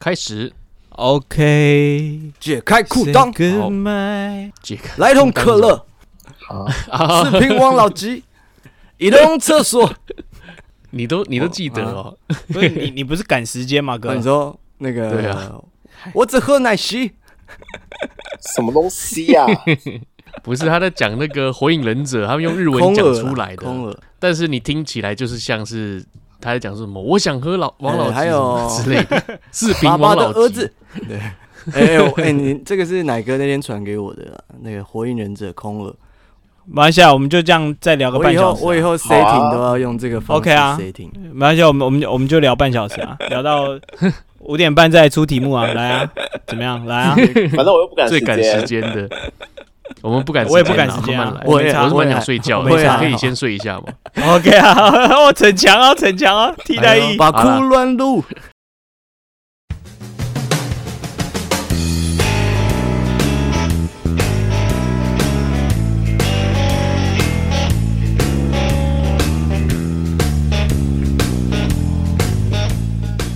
开始。OK，解开裤裆，解开，来桶可乐，四瓶王老吉，移动厕所。你都你都记得哦？不是你你不是赶时间吗？哥，你说那个对啊，我只喝奶昔。什么东西呀？不是他在讲那个火影忍者，他们用日文讲出来的，但是你听起来就是像是他在讲什么？我想喝老王老吉，还有之类的。四瓶王老吉的儿子，对，哎哎，你这个是奶哥那天传给我的那个火影忍者空了。没关系啊，我们就这样再聊个半小时。我以后 setting 都要用这个方式 OK 啊。没关系，我们我们我们就聊半小时啊，聊到 五点半再出题目啊，来啊，怎么样？来啊，反正我又不赶最赶时间的，我们不敢，我也不敢时间啊。我我是蛮想睡觉，可以先睡一下吗？OK 啊，我逞强啊，逞强啊，替代役，把哭乱录。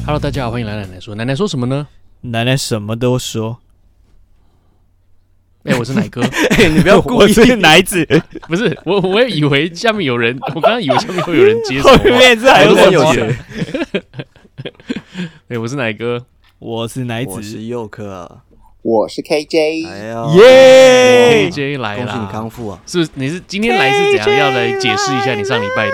Hello，大家好，欢迎来奶奶说。奶奶说什么呢？奶奶什么都说。哎、欸，我是奶哥。哎、欸，你不要 故意是奶子，不是我，我也以为下面有人，我刚刚以为下面会有人接。后面这还有什么？哎、欸，我是奶哥，我是奶子，我是佑克，我是 KJ。哎呀，耶！KJ 来了，恭喜你康复啊！是不是？你是今天来是怎样？要来解释一下你上礼拜的。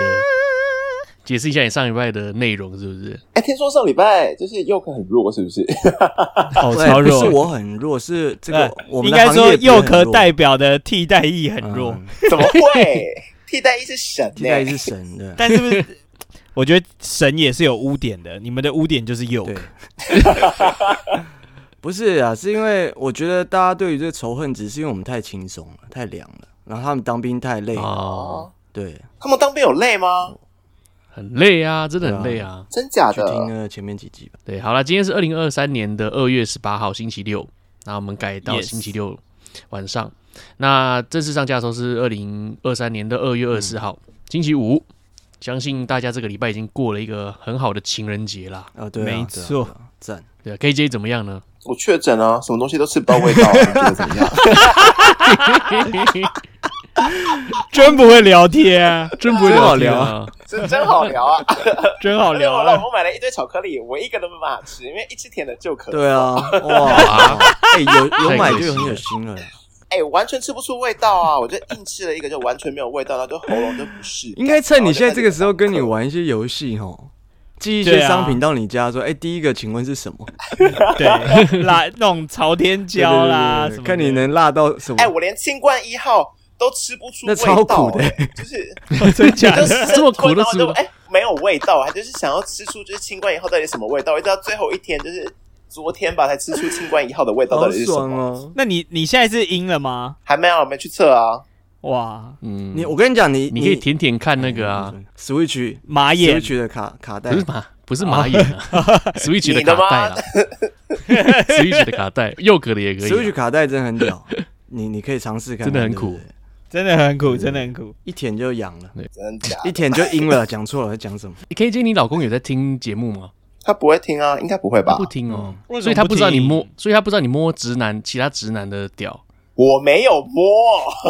解释一下你上礼拜的内容是不是？哎，听说上礼拜就是佑可很弱，是不是？哦，超弱！不是我很弱，是这个我们应该说佑可代表的替代役很弱。怎么会？替代役是神，替代役是神的。但是不是？我觉得神也是有污点的。你们的污点就是佑可。不是啊，是因为我觉得大家对于这个仇恨值，是因为我们太轻松了，太凉了。然后他们当兵太累了。对，他们当兵有累吗？很累啊，真的很累啊，真假的？去听了前面几集吧。对，好了，今天是二零二三年的二月十八号，星期六。那我们改到星期六晚上。那正式上架的时候是二零二三年的二月二十四号，星期五。相信大家这个礼拜已经过了一个很好的情人节啦。啊，对，没错，赞。对，KJ 怎么样呢？我确诊啊，什么东西都吃不到味道，你觉得怎么样？真不会聊天，真不会好聊啊！真真好聊啊，真好聊。我老婆买了一堆巧克力，我一个都没办法吃，因为一吃甜的就渴。对啊，哇，哎，有有买就很有心了。哎，完全吃不出味道啊！我就硬吃了一个，就完全没有味道，然后就喉咙就不适。应该趁你现在这个时候跟你玩一些游戏哦，寄一些商品到你家，说，哎，第一个请问是什么？对，辣那种朝天椒啦，看你能辣到什么？哎，我连清冠一号。都吃不出味道，那超苦 的，就是真假的，这么苦都吃不哎，没有味道，还就是想要吃出就是清冠一号到底什么味道，一直到最后一天，就是昨天吧，才吃出清冠一号的味道到底是什么。哦、那你你现在是阴了吗？还没有，没去测啊。哇，嗯，你我跟你讲，你你可以舔舔看那个啊，Switch 马眼，Switch 的卡卡带，不是马，不是马眼，Switch 的卡带啦，Switch 的卡带，右格的也可以，Switch 卡带真的很屌，你你可以尝试看，真的很苦。真的很苦，真的很苦，一舔就痒了，真的，一舔就阴了。讲错了，在讲什么？KJ，你老公有在听节目吗？他不会听啊，应该不会吧？不听哦，所以他不知道你摸，所以他不知道你摸直男，其他直男的屌。我没有摸，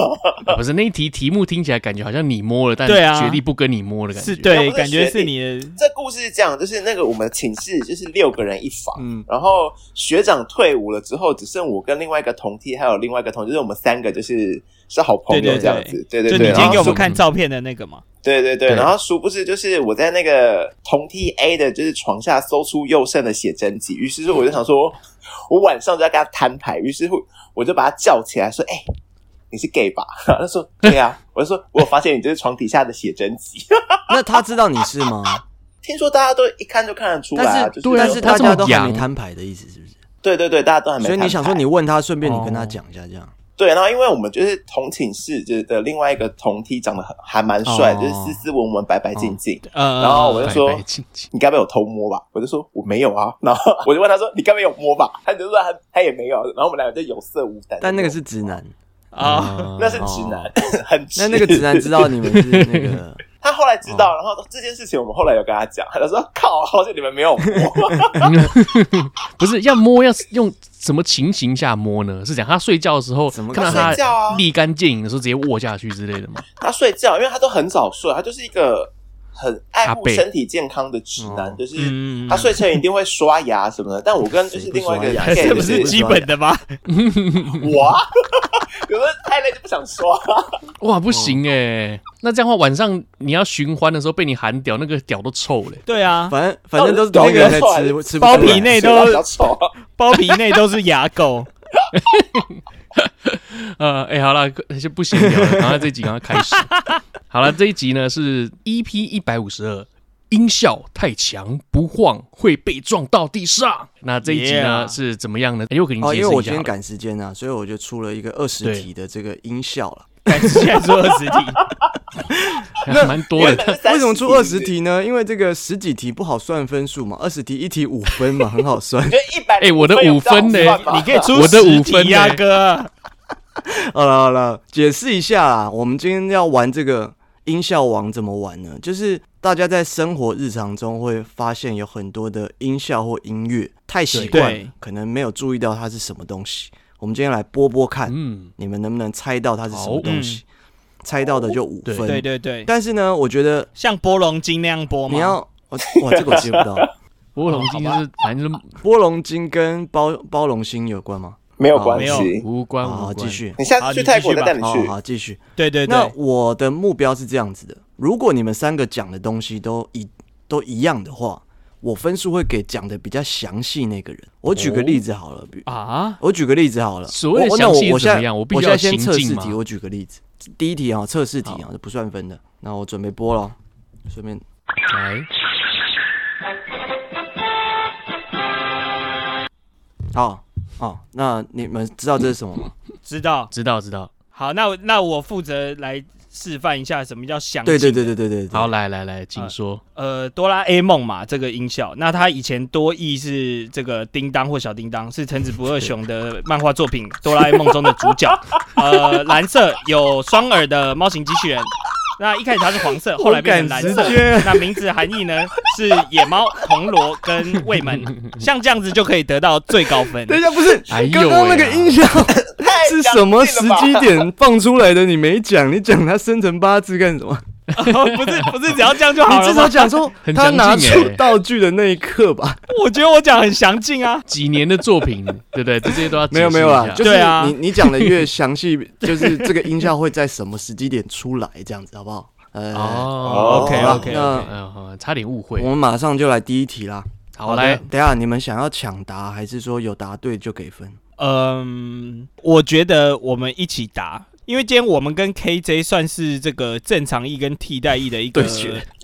不是那一题题目听起来感觉好像你摸了，但决定不跟你摸的感觉。是对，感觉是你的。这故事是这样，就是那个我们寝室就是六个人一房，嗯，然后学长退伍了之后，只剩我跟另外一个同梯，还有另外一个同，就是我们三个就是是好朋友这样子。对对对，就你今天给我们看照片的那个嘛。对对对，然后殊不知就是我在那个同梯 A 的就是床下搜出佑胜的写真集，于是说我就想说，我晚上就要跟他摊牌，于是乎。我就把他叫起来说：“哎、欸，你是 gay 吧？” 他说：“对呀、啊。”我就说：“我发现你就是床底下的写真集。”那他知道你是吗？听说大家都一看就看得出来，但是但是大家都还没摊牌的意思是不是？对对对，大家都还没牌。所以你想说，你问他，顺便你跟他讲一下这样。对，然后因为我们就是同寝室，就是的另外一个同梯长得很还蛮帅，就是斯斯文文、白白净净。嗯，然后我就说：“你该不会有偷摸吧？”我就说：“我没有啊。”然后我就问他说：“你该不会有摸吧？”他就说：“他他也没有。”然后我们两个就有色无胆。但那个是直男啊，那是直男，很直。那那个直男知道你们是那个 他后来知道，然后这件事情我们后来有跟他讲，他就说：“靠，好像你们没有摸。”不是要摸，要用什么情形下摸呢？是讲他睡觉的时候，怎么看到他立竿见影的时候直接卧下去之类的吗？他睡觉，因为他都很早睡，他就是一个。很爱护身体健康的直男，就是他睡前一定会刷牙什么的。但我跟就是另外一个牙，这不是基本的吗？我，有的太累就不想刷。哇，不行哎！那这样的话，晚上你要寻欢的时候被你喊屌，那个屌都臭了。对啊，反正反正都是那个人在吃，吃包皮内都包皮内都是牙垢。呃，哎、欸，好了，就不行了，然后这集刚刚开始。好了，这一集呢是 EP 一百五十二，音效太强不晃会被撞到地上。那这一集呢 Yeah. 是怎么样呢？哎、欸，我给你解释一下。因为我今天赶时间啊，所以我就出了一个二十题的这个音效了。赶时间出二十题，那蛮多的。为什么出二十题呢？因为这个十几题不好算分数嘛，二十题一题五分嘛，很好算。一百，哎，我的五分呢？你可以出我的五分呀，哥。好了好了，解释一下啦。我们今天要玩这个音效王怎么玩呢？就是大家在生活日常中会发现有很多的音效或音乐，太习惯，可能没有注意到它是什么东西。我们今天来播播看，嗯，你们能不能猜到它是什么东西？猜到的就五分。对对对。但是呢，我觉得像波龙金那样播吗？你要，哇，这个我接不到。波龙筋就是，反正波龙金跟包包龙星有关吗？没有关系，无关。好，继续。你下次去泰国再带你去。好，继续。对对对。那我的目标是这样子的：如果你们三个讲的东西都一都一样的话。我分数会给讲的比较详细那个人。我举个例子好了，比啊，我举个例子好了。所谓详细怎么样？我我现在先测试题，我举个例子。第一题啊，测试题啊，不算分的。那我准备播了，顺便来。好，好，那你们知道这是什么吗？知道，知道，知道。好，那那我负责来。示范一下什么叫详尽？对对对对对对，好，来来来，请说。呃，哆啦 A 梦嘛，这个音效，那它以前多益是这个叮当或小叮当，是藤子不二雄的漫画作品《哆啦 A 梦》中的主角。呃，蓝色有双耳的猫型机器人。那一开始它是黄色，后来变成蓝色。那名字含义呢是野猫、铜锣跟卫门，像这样子就可以得到最高分。等一下，不是刚刚那个音效是什么时机点放出来的？你没讲，你讲他生辰八字干什么？不是不是，只要这样就好了。你至少讲说 他拿出道具的那一刻吧。我觉得我讲很详尽啊，几年的作品，对不对？这些都要没有没有啊，就是你你讲的越详细，就是这个音效会在什么时机点出来，这样子好不好？呃，哦，OK OK，那差点误会。我们马上就来第一题啦。好，来，等下你们想要抢答，还是说有答对就给分？嗯，我觉得我们一起答。因为今天我们跟 KJ 算是这个正常役跟替代役的一个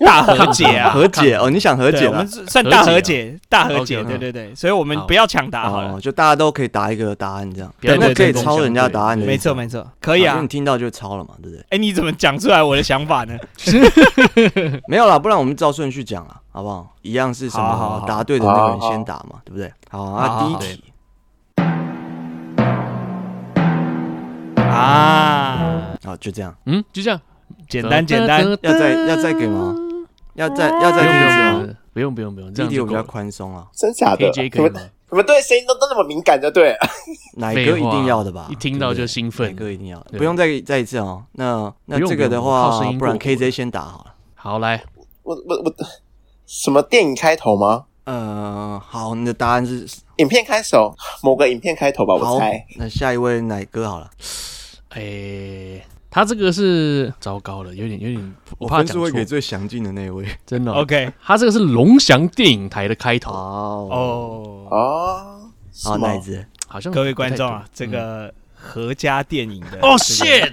大和解啊，和解哦，你想和解？我们算大和解，大和解，对对对，所以我们不要抢答好了，就大家都可以答一个答案这样，对，那可以抄人家答案的，没错没错，可以啊，你听到就抄了嘛，对不对？哎，你怎么讲出来我的想法呢？没有啦，不然我们照顺序讲啊，好不好？一样是什么？答对的那个人先答嘛，对不对？好，那第一题。啊，好，就这样，嗯，就这样，简单简单，要再要再给吗？要再要再给吗？不用不用不用，这样就比较宽松啊。真假的？可以吗？我们对声音都都那么敏感，就对。奶哥一定要的吧？一听到就兴奋，奶哥一定要，不用再再一次哦。那那这个的话，不然 KJ 先打好了。好，来，我我我，什么电影开头吗？呃，好，你的答案是影片开首，某个影片开头吧，我猜。那下一位奶哥好了。哎、欸，他这个是糟糕了，有点有点，我怕讲错。会给最详尽的那位，真的、哦。OK，他这个是龙翔电影台的开头。哦哦哦，好奶子，好像各位观众啊，这个合家电影的哦，shit，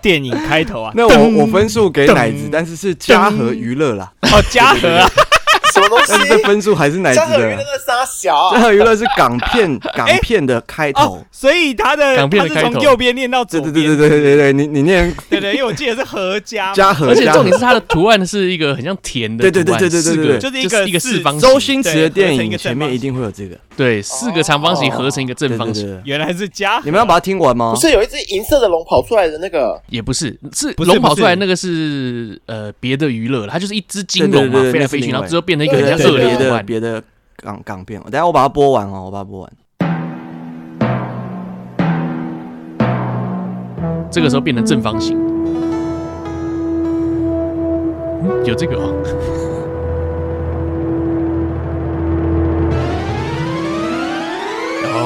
电影开头啊。那我我分数给奶子，但是是嘉禾娱乐啦。哦，嘉禾啊，什么东但是这？分数还是奶子江河鱼那的。个沙小这啊，个娱乐是港片，港片的开头哦。，所以他的港片是的开头从右边念到左对边，对对对对对对，你你念对对，因为我记得是合家嘛，嘉禾，而且重点是它的图案是一个很像田的图案，对对对对对对就是一个一个个四方形周，星驰的电影前面一定会有这个。对，四个长方形合成一个正方形，对对对原来是家。你们要把它听完吗不？是有一只银色的龙跑出来的那个？也不是，是龙跑出来那个是呃别的娱乐，它就是一只金龙嘛对对对对飞来飞去，然后之后变成一个别。的别的港港片，等下我把它播完哦，我把它播完。这个时候变成正方形，嗯有这个哦。哦，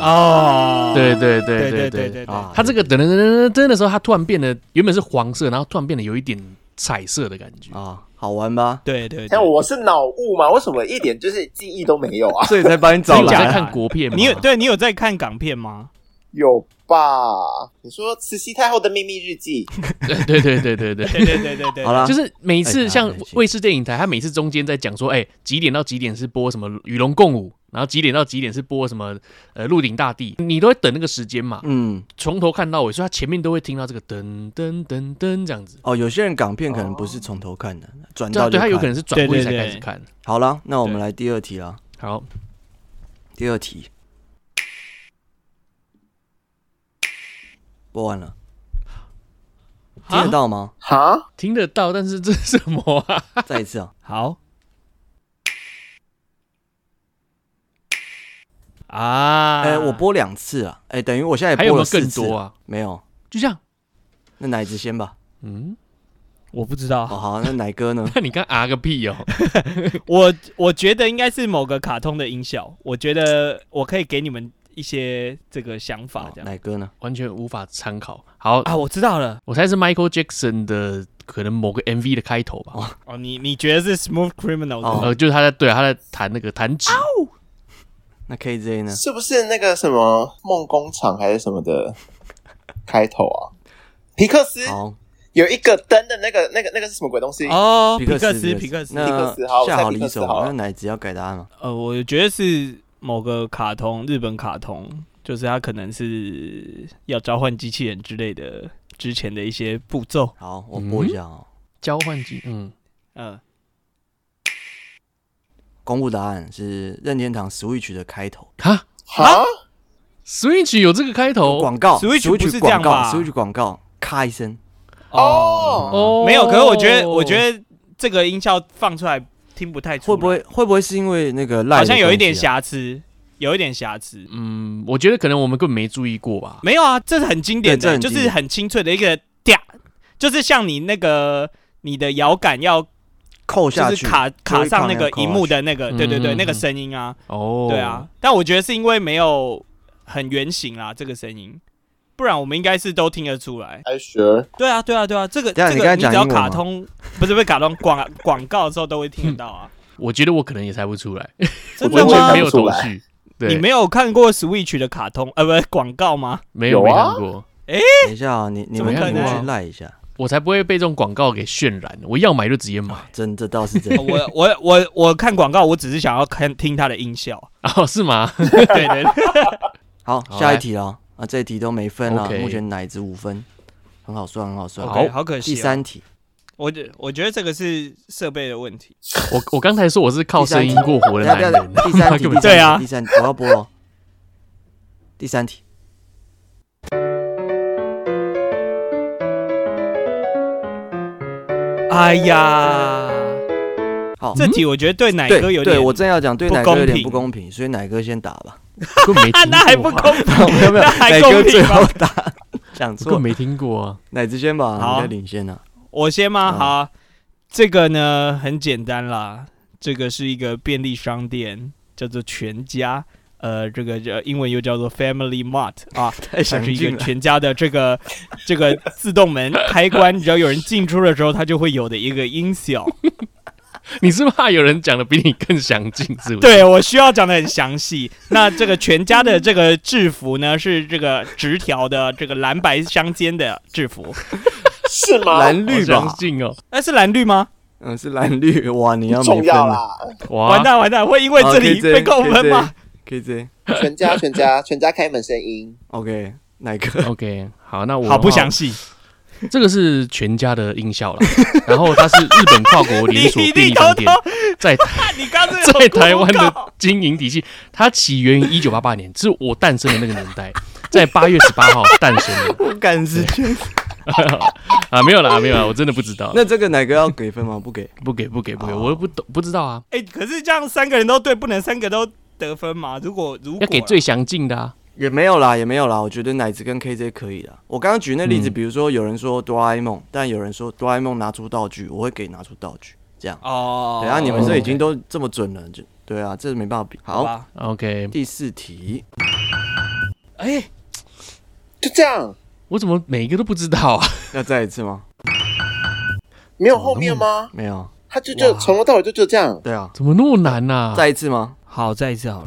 哦，对对对对对对，对对对对，啊，它这个噔噔噔噔噔的时候，它突然变得原本是黄色，然后突然变得有一点彩色的感觉。啊，好玩吧？对对对像我是脑雾吗？为什么一点就是记忆都没有啊？所以才把你找来。所以我在看国片嘛，你有对你有在看港片吗？有吧？你说慈禧太后的秘密日记，对对对对对。对。对对对对。对，好了，就是每次哎像好卫视电影台，它每次中间在讲说，哎、几点到几点是播什么《与龙共舞》，然后几点到几点是播什么呃《鹿鼎大帝》，你都会等那个时间嘛，嗯，从头看到尾，所以他前面都会听到这个噔噔噔噔这样子。哦，有些人港片可能不是从头看的，转到就对，它有可能是转过去才开始看。好了，那我们对。来第二题啦。好，第二题，播完了，听得到吗？哈？听得到，但是这是什么啊？再一次啊，好啊，哎，我播两次啊，哎，等于我现在也播还有没有更次多？啊？没有，就这样，那奶子先吧。嗯，我不知道哦，，好，那奶哥呢？那 你刚啊个屁哦！我我觉得应该是某个卡通的音效，我觉得我可以给你们一些这个想法，这样奶哥呢？完全无法参考。好，啊，我知道了，我猜是 Michael Jackson 的可能某个 MV 的开头吧。哦，你你觉得是 Smooth Criminal 哦呃，就是他在对啊，他在弹那个弹指。那 KJ 呢？是不是那个什么梦工厂还是什么的开头啊？皮克斯好，有一个灯的那个、那个、那个是什么鬼东西？哦，皮克克斯，皮皮克斯，皮克斯好下好离手好，那奶子要改答案吗？呃，我觉得是某个卡通，日本卡通，就是它可能是要召唤机器人之类的之前的一些步骤。好，我播一下哦。交换机，嗯，嗯，公布答案是任天堂 Switch 的开头。哈？哈？，Switch 有这个开头？广告 Switch 不是这样广告吧？Switch 广告，咔一声，哦。哦，没有，可是我觉得，我觉得这个音效放出来听不太出来，会不会会不会是因为那个赖？好像有一点瑕疵，有一点瑕疵。嗯，我觉得可能我们根本没注意过吧。没有啊，这是很经典的，就是很清脆的一个嗲，就是像你那个你的摇杆要扣下去，就是卡卡上那个荧幕的那个，对对对，嗯那个声音啊，哦，对啊。但我觉得是因为没有很圆形啦，这个声音，不然我们应该是都听得出来。I sure？对啊，对啊，对啊，这个这个你只要卡通，不是不是卡通 广广告的时候都会听得到啊。我觉得我可能也猜不出来，真的吗没？有头绪。对，你没有看过 Switch 的卡通呃，不是广告吗？没有没看过，哎等一下啊，你你们可能去赖一下，我才不会被这种广告给渲染。我要买就直接买。真这倒是真 的。我我我我看广告，我只是想要看听它的音效。哦，是吗？对对对，好，好下一题了啊，这一题都没分了目前奶子五分，很好算，很好算。OK，好可惜哦。第三题，我觉我觉得这个是设备的问题。我我刚才说我是靠声音过活的男人，第三题，对啊第三题，我要播了。第三题，哎呀，好，这题我觉得对奶对对，哥有点，我正要讲对不奶哥有点公平不公平，所以奶哥先打吧。啊 那还不公平，没有没有，那还奶哥最公平吗后打，讲错，没听过啊。奶子先吧，好你在领先呢。我先吗？嗯好，这个呢很简单啦，这个是一个便利商店，叫做全家，呃，这个这英文又叫做 Family Mart 啊，太它是一个。全家的这个这个自动门开关，只要有人进出的时候，它就会有的一个音效。你是怕有人讲的比你更详尽，是不是？对我需要讲的很详细。那这个全家的这个制服呢，是这个直条的这个蓝白相间的制服。是吗？蓝绿吧好相，信哦。哎，是蓝绿吗？嗯，是蓝绿哇，你要重没分啦！哇完，蛋完蛋，会因为这里被扣分吗？？KJ，全家全家全家开门声音，OK，哪个？OK，好，那我好不详详细，这个是全家的音效了，然后它是日本跨国连锁 便利商店在你刚刚这个在台湾的经营体系，它起源于一九八八年，是我诞生的那个年代，在八月十八号诞生的我赶时间。啊，没有啦，没有啦，我真的不知道，那这个哪个要给分吗？不给。不给不给不给，哦我又不懂不知道啊，哎、可是这样三个人都对，不能三个都得分吗？如果如果要给最详尽的啊，也没有啦，也没有啦。我觉得奶子跟 KJ 可以啦。我刚刚举那例子，嗯比如说有人说哆啦 A 梦，但有人说哆啦 A 梦拿出道具，我会给拿出道具，这样。哦，对啊，你们哦这已经都这么准了，就对啊，这没办法比。好，，OK，第四题，哎、就这样，我怎么每一个都不知道啊？要再一次吗？没有后面吗？没有。他就就从头到尾就就这样。对啊，怎么那么难啊？再一次吗？好，再一次好了。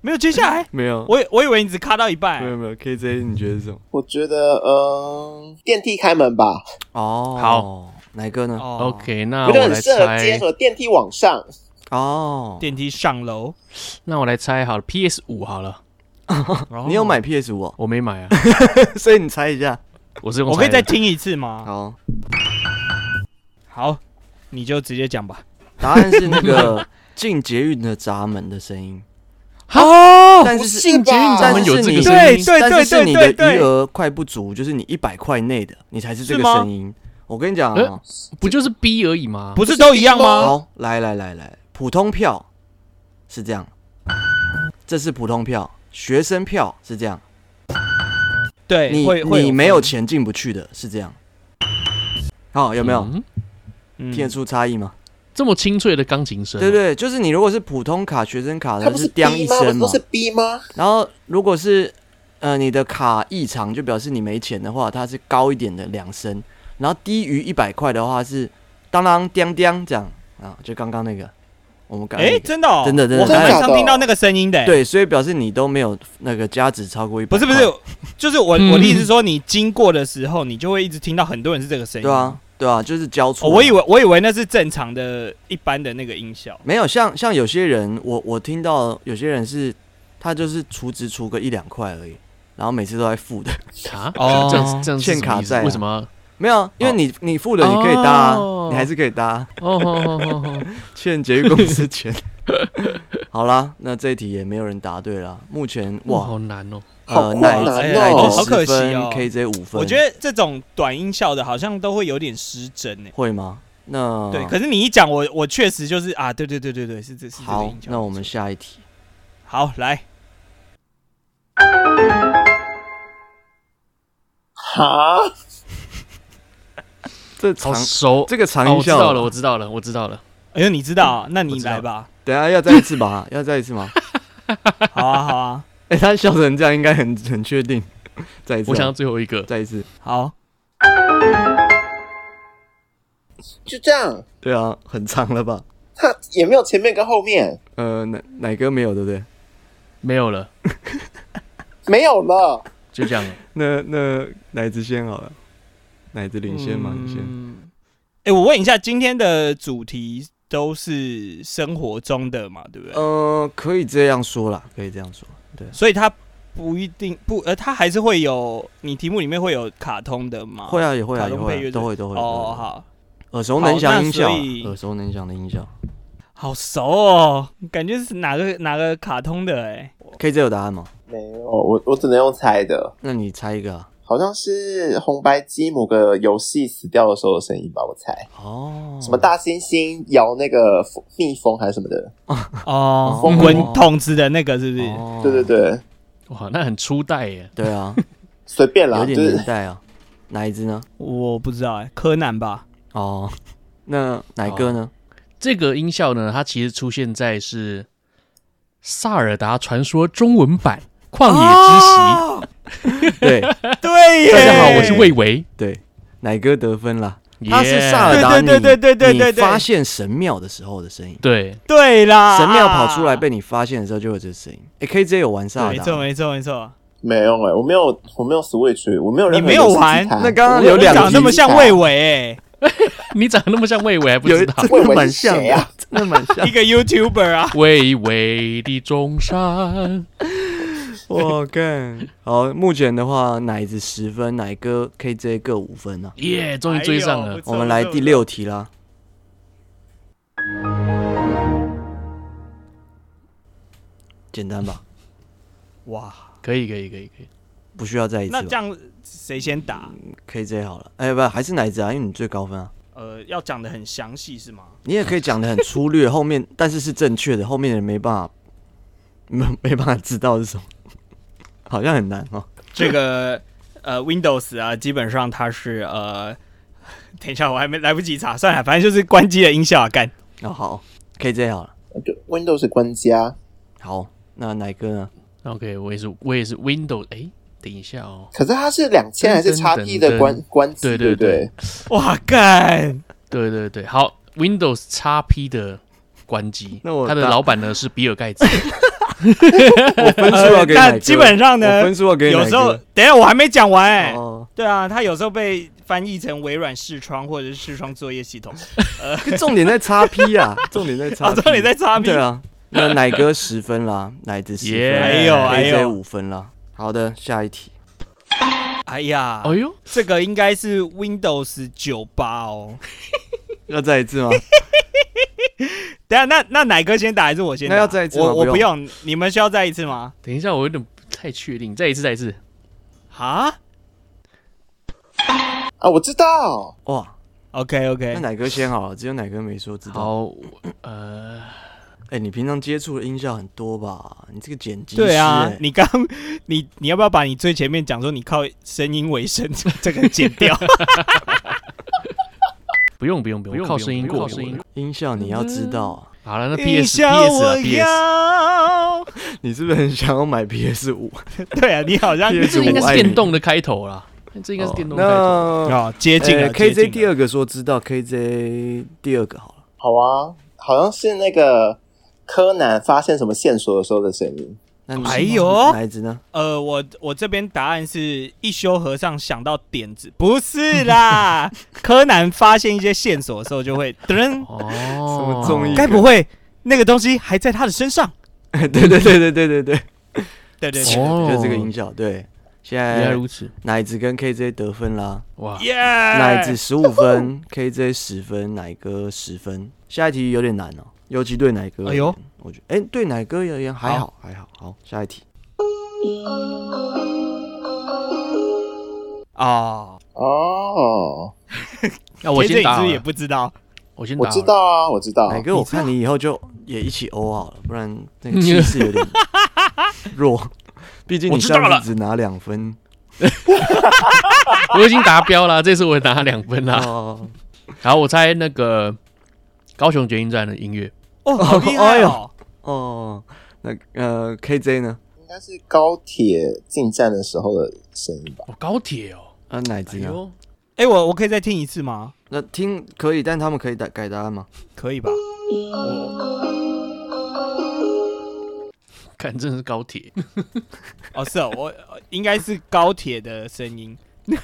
没有接下来，没有，我以我以为你只卡到一半。没，有没有，KJ 你觉得是什么？我觉得，呃，电梯开门吧，哦，好，哪个呢？哦。OK，那我觉得很我来适合接猜什，么电梯往上。哦，电梯上楼，那我来猜好了，PS 五好了，你有买 PS 五哦，我没买啊，所以你猜一下。我是用我可以再听一次吗？好，好，你就直接讲吧。答案是那个进捷运的闸门的声音，哦但是是但是是你闸门有这个声音，对对但是是你的对对余额快不足，就是你一百块内的，你才是这个声音。我跟你讲啊，不就是 B 而已吗？不是都一样吗？好，来来来来，普通票是这样，这是普通票，学生票是这样，对，你你没有钱进不去的是这样。好，有没有听得出差异吗？这么清脆的钢琴声？对，对，就是你如果是普通卡、学生卡，它是是叮一吗？不声嘛是都。是 B 吗？然后如果是呃你的卡异常，就表示你没钱的话，它是高一点的两声。然后低于一百块的话是当当叮叮这样啊，就刚刚那个我们刚刚哎，那个真的哦，真的真的我很常听到那个声音的。，对，所以表示你都没有那个价值超过一百。不是不是，就是我嗯我的意思是说，你经过的时候，你就会一直听到很多人是这个声音。对啊，对啊，就是交错哦，我以为我以为那是正常的、一般的那个音效。没有，像像有些人，我我听到有些人是他就是储值储个一两块而已，然后每次都在付的。啊，哦这样这样欠卡债啊为什么？没有，因为你你付了，你可以搭啊，哦你还是可以搭啊。哦哦哦哦哦，欠捷运公司钱。好啦，那这一题也没有人答对啦。目前哇，哇，好难哦。呃，奶奶哦好可惜哦，KJ 五分，我觉得这种短音效的，好像都会有点失真诶。会吗？那对，可是你一讲，我我确实就是啊，对对对对对，是这是这个好音，那我们下一题。好来，哈，这长好熟，这个长哦，音效，我知道了，我知道了，我知道了。哎呦，你知道啊？那你来吧。等下要再一次吧？要再一次吗？好 啊好啊，哎，他笑成这样，应该很很确定。再一次哦，我想要最后一个，再一次。好，就这样，对啊，很长了吧？他也没有前面跟后面，呃，哪哪个没有，对不对？没有了，没有了。就这样了。那那奶子先好了，奶子领先嘛，你先。嗯。哎，我问一下，今天的主题都是生活中的嘛，对不对？呃，可以这样说啦，可以这样说。对，所以它不一定不，呃，它还是会有，你题目里面会有卡通的嘛？会啊，也会啊，卡也会啊，通配乐都会都会。哦，好，耳熟能详音效耳熟能详的音效。好熟哦，感觉是哪个哪个卡通的哎？KJ 有答案吗？没有，我我只能用猜的，那你猜一个啊。好像是红白机某个游戏死掉的时候的声音吧，我猜。哦，什么大猩猩摇那个蜜蜂还是什么的？哦，风滚筒子的那个是不是？哦对对对，哇，那很初代耶。对啊，随便啦，有点就是年代啊。哪一只呢？我不知道哎，柯南吧？哦，那哪个呢？这个音效呢，它其实出现在是萨尔达传说中文版《旷野之息》。对 对耶，大家好，我是魏维。对，奶哥得分了。他是萨尔达，对对对对对对你发现神庙的时候的声音。对，对啦，神庙跑出来被你发现的时候，就有这声音。哎，KJ 有玩萨尔没达没？错没错没错。没有哎、我没有，我没有 Switch，我没有你没有玩那刚刚有两长那么像魏伟哎，你长得那么像魏伟，还不有知道？真的蛮魏伟是像啊，真的蛮像 一。个 YouTuber 啊。巍巍的中山，我看好，目前的话，奶子十分，奶哥 KJ 各五分啊。耶，终于追上了我们来第六题啦。简单吧，哇，可以，可以，可以，可以。不需要再一次吧。那这样谁先打？KJ 好了，哎、不，还是奶子啊，因为你最高分啊。呃，要讲的很详细是吗？你也可以讲的很粗略，后面但是是正确的，后面的人没办法，没没办法知道是什么，好像很难哦。这个呃，Windows 啊，基本上它是呃，等一下我还没来不及查，算了，反正就是关机的音效啊，干。哦，好可以这样了，就 Windows 关机啊，好，那奶哥呢？OK，我也是，我也是 Windows。哎，等一下哦。可是它是两千还是叉 P 的关关机，对对对？哇，干！对对对，好，Windows XP 的关机，那我的老板呢是比尔盖茨。我分数要给但基本上呢分数要给。有时候，等下我还没讲完哎、哦，对啊，它有时候被翻译成微软视窗或者是视窗作业系统。重点在叉 P 啊，重点在叉啊，P，重点在叉 P。对啊，那奶哥十分啦，奶子十分，耶哎呦哎，KJ，五分啦。好的，下一题，哎呀，哎呦，这个应该是 Windows 九八哦。要再一次吗？等下，那那奶哥先打还是我先打？那要再一次吗我我不用，你们需要再一次吗？等一下，我有点不太确定，再一次，再一次。啊啊，我知道，哇，，OK OK 那奶哥先好了，只有奶哥没说知道。好，呃，哎、你平常接触的音效很多吧？你这个剪辑师、对啊哎，你刚你你要不要把你最前面讲说你靠声音为生这个剪掉？不用，不用，不用，靠声音过，靠声音。音效你要知道啊。好了，那音 PS 效 PS 啊我 PS，你是不是很想要买 PS 五？对啊，你好像这应该是电动的开头啦，这应该是电动的开头。那哦接近了呃接近 KJ 第二个说知道，KJ 第二个好了。好啊，好像是那个柯南发现什么线索的时候的声音。那你哎呦奶子呢？呃，我我这边答案是一休和尚想到点子，不是啦。柯南发现一些线索的时候就会噔，哦，什么综艺该不会那个东西还在他的身上？对对对对对对对，对对就是这个音效。对，现原来在如此，奶子跟 KJ 得分啦，哇，耶！奶子十五分，KJ 十分，奶哥十分。下一题有点难哦，尤其对奶哥而言。哎呦我觉得，哎，对奶哥而言还好，还好。好，下一题。哦，哦，那我先打好了，你是不是也不知道？我我先打我。知道啊，我知道。奶哥，我看你以后就也一起欧好了，不然那个气势有点 弱。毕竟你上次只拿两分 我已经达标了，这次我也拿两分了。哦。然后我猜那个高雄捷运站的音乐，哦，好厉害哦！哦，那呃，KJ 呢？应该是高铁进站的时候的声音吧？哦，高铁哦，啊，奶子呢？哎我我可以再听一次吗？那听可以，但他们可以改改答案吗？可以吧？看真的是高铁，哦，是哦，我呃应该是高铁的声音。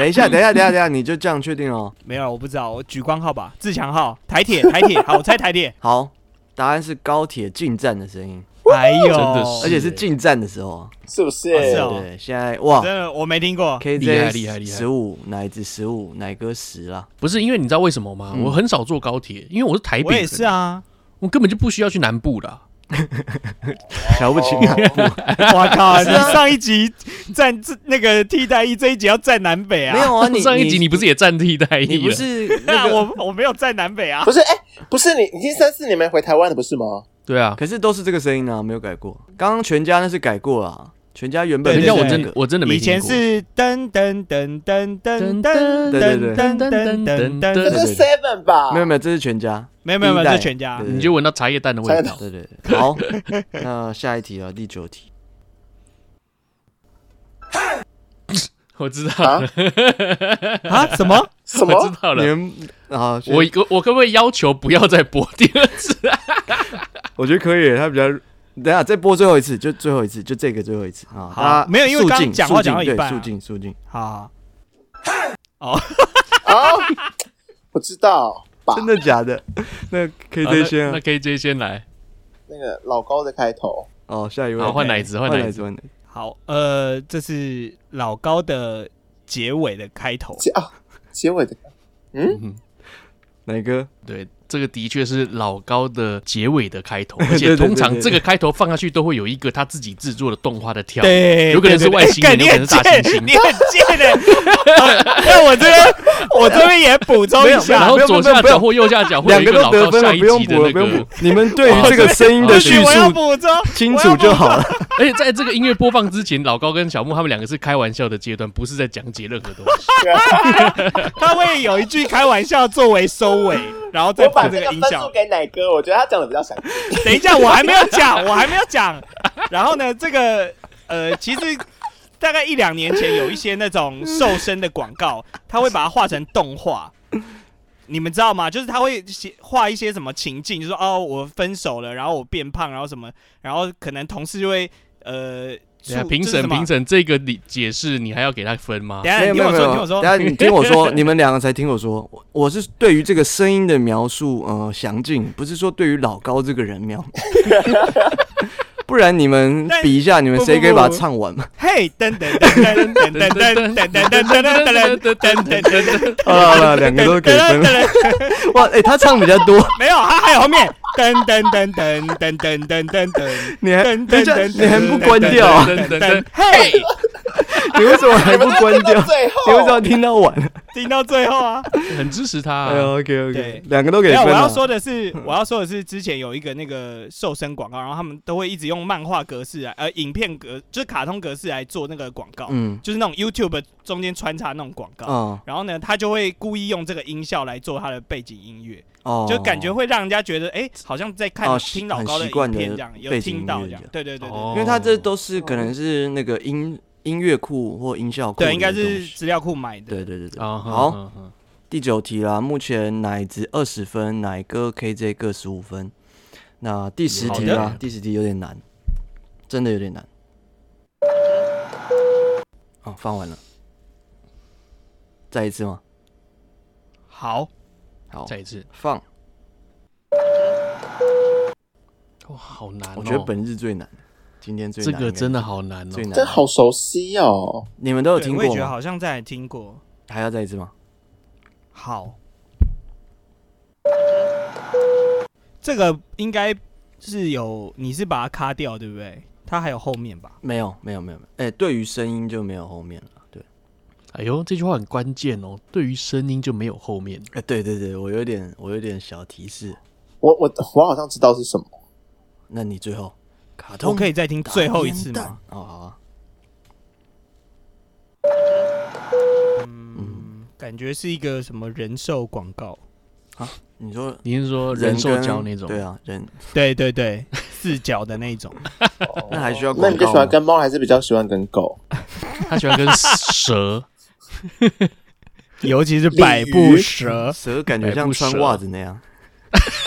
等一下，等一下，等一下，等一下，你就这样确定哦？没有，我不知道，我举光号吧，自强号，台铁，台铁，好，我猜台铁。好，答案是高铁进站的声音，哎呦，真的是而且是进站的时候啊。是不是？哦是哦对，现在哇真的我没听过。，KJ 厉害厉害厉害十五，奶子十五，奶哥十啦。不是因为你知道为什么吗？嗯我很少坐高铁，因为我是台北也是啊，我根本就不需要去南部的啊。瞧不起南部，我靠！你上一集站这那个替代役，这一集要站南北啊？没有啊？你上一集你不是也站替代役你不？是那那个？我我没有站南北啊不。是，哎、不是你，已经三四年没回台湾了，不是吗？对啊，可是都是这个声音啊，没有改过。刚刚全家那是改过啦，全家原本对对对人家我真的我真的没以前是噔噔噔噔噔噔噔噔噔噔噔噔，这是 Seven 吧？没有没有，这是全家。没有没有没有，这是全家。你就闻到茶叶蛋的味道。对对对，好，那下一题啊，第九题。我知道啊了，啊？什么？什我知？道了。啊，我我我可不可以要求不要再播第二次啊？我觉得可以，他比较。等下再播最后一次，就最后一次，就这个最后一次啊！好没有因为刚刚讲话讲到一半啊肃静肃静。好，哦？不 知道？真的假的？那 KJ 先啊那那。KJ 先来。那个老高的开头，哦，下一位。好，换奶子，换奶子。换奶子，换奶子。好，呃，这是老高的结尾的开头。结啊结尾的，嗯，嗯，哪个？对，这个的确是老高的结尾的开头，而且通常这个开头放下去都会有一个他自己制作的动画的跳。对，有可能是外星人有可能是大猩猩你很贱的。那我这边，我这边也补充一下然后，左下角或右下角会有一个老高下一集的那个。你们对于这个声音的哦叙我要述补充，清楚就好了。而且在这个音乐播放之前，老高跟小木他们两个是开玩笑的阶段，不是在讲解任何东西。他会有一句开玩笑作为收尾，然后再把放这个音效。给奶哥，我觉得他讲的比较详细。等一下，我还没有讲，我还没有讲。然后呢，这个呃，其实大概一两年前有一些那种瘦身的广告，他会把它画成动画。你们知道吗？就是他会写画一些什么情境，就说哦，我分手了，然后我变胖，然后什么，然后可能同事就会呃，评审评。审这个理解释，你还要给他分吗等？下，没有没有你听我说，听我说。等下你听我说，你们两个才听我说，我我是对于这个声音的描述呃详尽，不是说对于老高这个人描。不然你们比一下，你们谁可以把它唱完嘛？嘿，噔噔噔噔噔噔噔噔噔噔噔噔噔噔噔。好了好了，两个都给分了。哇，哎，他唱比较多，没有，他还有后面噔噔噔噔噔噔噔噔噔，你还你还不关掉啊？噔噔噔，嘿，你为什么还不关掉？最你为什么要，听到晚？听到最后啊。很支持他啊。OK OK，两个都给没有，分了。我要说的是，我要说的是，之前有一个那个瘦身广告，然后他们都会一直用漫画格式来，呃，影片格就是卡通格式来做那个广告，嗯就是那种 YouTube 中间穿插那种广告。哦然后呢，他就会故意用这个音效来做他的背景音乐，哦，就感觉会让人家觉得，哎，好像在看哦听老高的影片这样，有背景听到这样。对对对对，哦因为他这都是可能是那个音音乐库或音效库，对，应该是资料库买的。对对对对。啊，好，好，第九题啦，目前奶子二十分，奶哥 KJ 各十五分。那第十题啦，第十题有点难，真的有点难。哦，放完了，再一次吗？好，好，再一次。放。哇，好难哦。我觉得本日最难，今天最这，个真的好难哦。最难。真好熟悉哦。你们都有对我也觉得吗？好像在听过。还要再一次吗？好，这个应该是有，你是把它卡掉对不对？它还有后面吧？没有，没有，没有，没有。哎，对于声音就没有后面了。对，哎呦，这句话很关键哦。对于声音就没有后面。哎，对对对，我有点，我有点小提示。我我我好像知道是什么。那你最后卡通我可以再听最后一次吗？弹？哦，好啊。嗯，感觉是一个什么人寿广告？你说你是说人兽跟交那种？对啊，人对对对，四角的那种。那还需要那你就喜欢？跟猫，还是比较喜欢跟狗？他喜欢跟蛇。尤其是百步蛇，蛇感觉像穿袜子那样。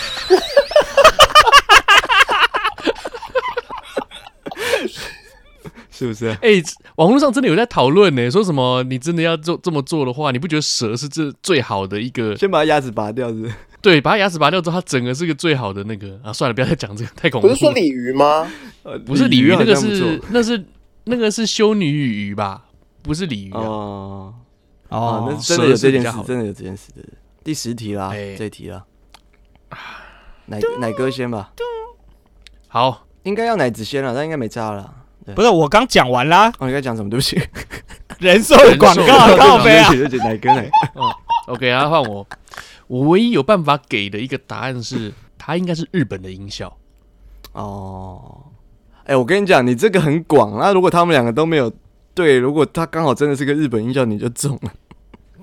是不是？哎、网络上真的有在讨论呢，说什么你真的要做这么做的话，你不觉得蛇是这最好的一个？先把牙齿拔掉，是是？对，把它牙齿拔掉之后，它整个是个最好的那个啊。算了，不要再讲这个，太恐怖了。不是说鲤鱼吗？呃不是鲤鱼，那个是那是那个是修女与鱼吧？不是鲤鱼啊。哦那真的有这件事真的有这件事。对对第十题啦，哎这题啦。奶奶哥先吧，好，应该要奶子先了，但应该没差了。不是我刚讲完啦，哦，你该讲什么？对不起，人寿的广告靠背啊对。不起，对不起，奶哥奶哥。OK，然后换我。我唯一有办法给的一个答案是，它应该是日本的音效。哦，哎，我跟你讲，你这个很广。那如果他们两个都没有对，如果他刚好真的是个日本音效，你就中了。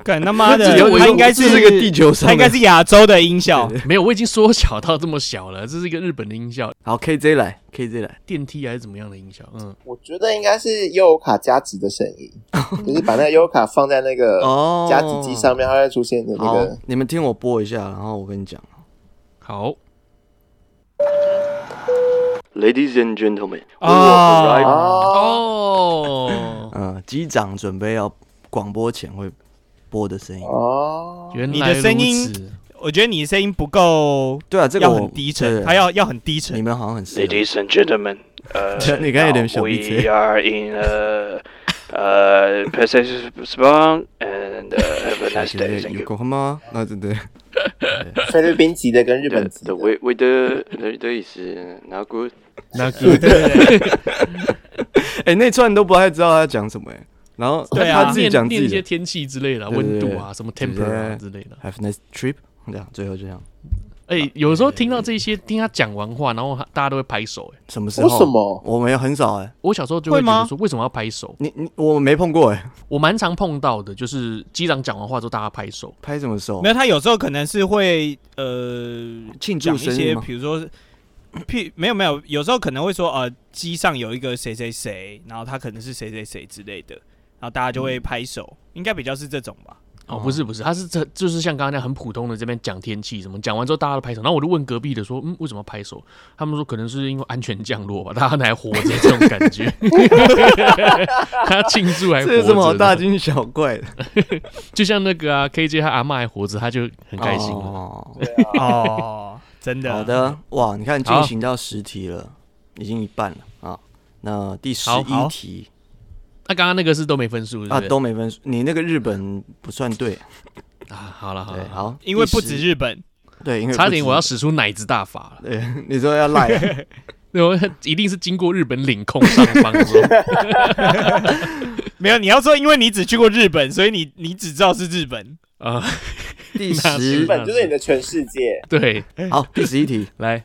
干他妈的，有他应该是这个地球上，他应该是亚洲的音效。没有，我已经缩小到这么小了。这是一个日本的音效。好，KJ 来，KJ 来，电梯还是怎么样的音效？嗯，我觉得应该是优卡加值的声音，就是把那个优卡放在那个加值机上面，它会出现的那个。你们听我播一下，然后我跟你讲。好，Ladies and gentlemen，哦，嗯，机长准备要广播前会。播的声音哦，原来你的声音，我觉得你的声音不够。对啊，这个要很低沉，它要要很低沉。你们好像很。Ladies and gentlemen，呃，你刚才有点小鼻子。We are in a 呃，passage spawn and have a nice day。有够吗？那对对。菲律宾籍的跟日本籍的。We we 的的意思，not good，not good。哎，那串都不太知道他在讲什么哎。然后对啊，他自己讲自己一些天气之类的温度啊，什么 temper 啊之类的。Have nice trip，这样最后就这样。哎，有时候听到这些，听他讲完话，然后大家都会拍手。哎，什么时候？为什么？我没有很少哎。我小时候就会觉得说，为什么要拍手？你你我没碰过哎。我蛮常碰到的，就是机长讲完话之后，大家拍手。拍什么手？没有，他有时候可能是会呃庆祝一些，比如说，屁没有没有，有时候可能会说呃机上有一个谁谁谁，然后他可能是谁谁谁之类的。然后大家就会拍手，嗯、应该比较是这种吧？哦，不是不是，他是这就是像刚刚那样很普通的这边讲天气什么，讲完之后大家都拍手。然后我就问隔壁的说，嗯，为什么拍手？他们说可能是因为安全降落吧，大家还活着这种感觉。他庆祝还活着，这有什么大惊小怪的？就像那个啊，KJ 他阿嬷还活着，他就很开心哦。哦，真的。好的，哇，你看进行到十题了，已经一半了啊。那第十一题。那刚刚那个是都没分数，啊，都没分数。你那个日本不算对啊。好了好了好，因为不止日本，对，因为差点我要使出奶子大法了。对，你说要赖，我一定是经过日本领空上方。没有，你要说因为你只去过日本，所以你你只知道是日本啊。第十，日本就是你的全世界。对，好，第十一题来。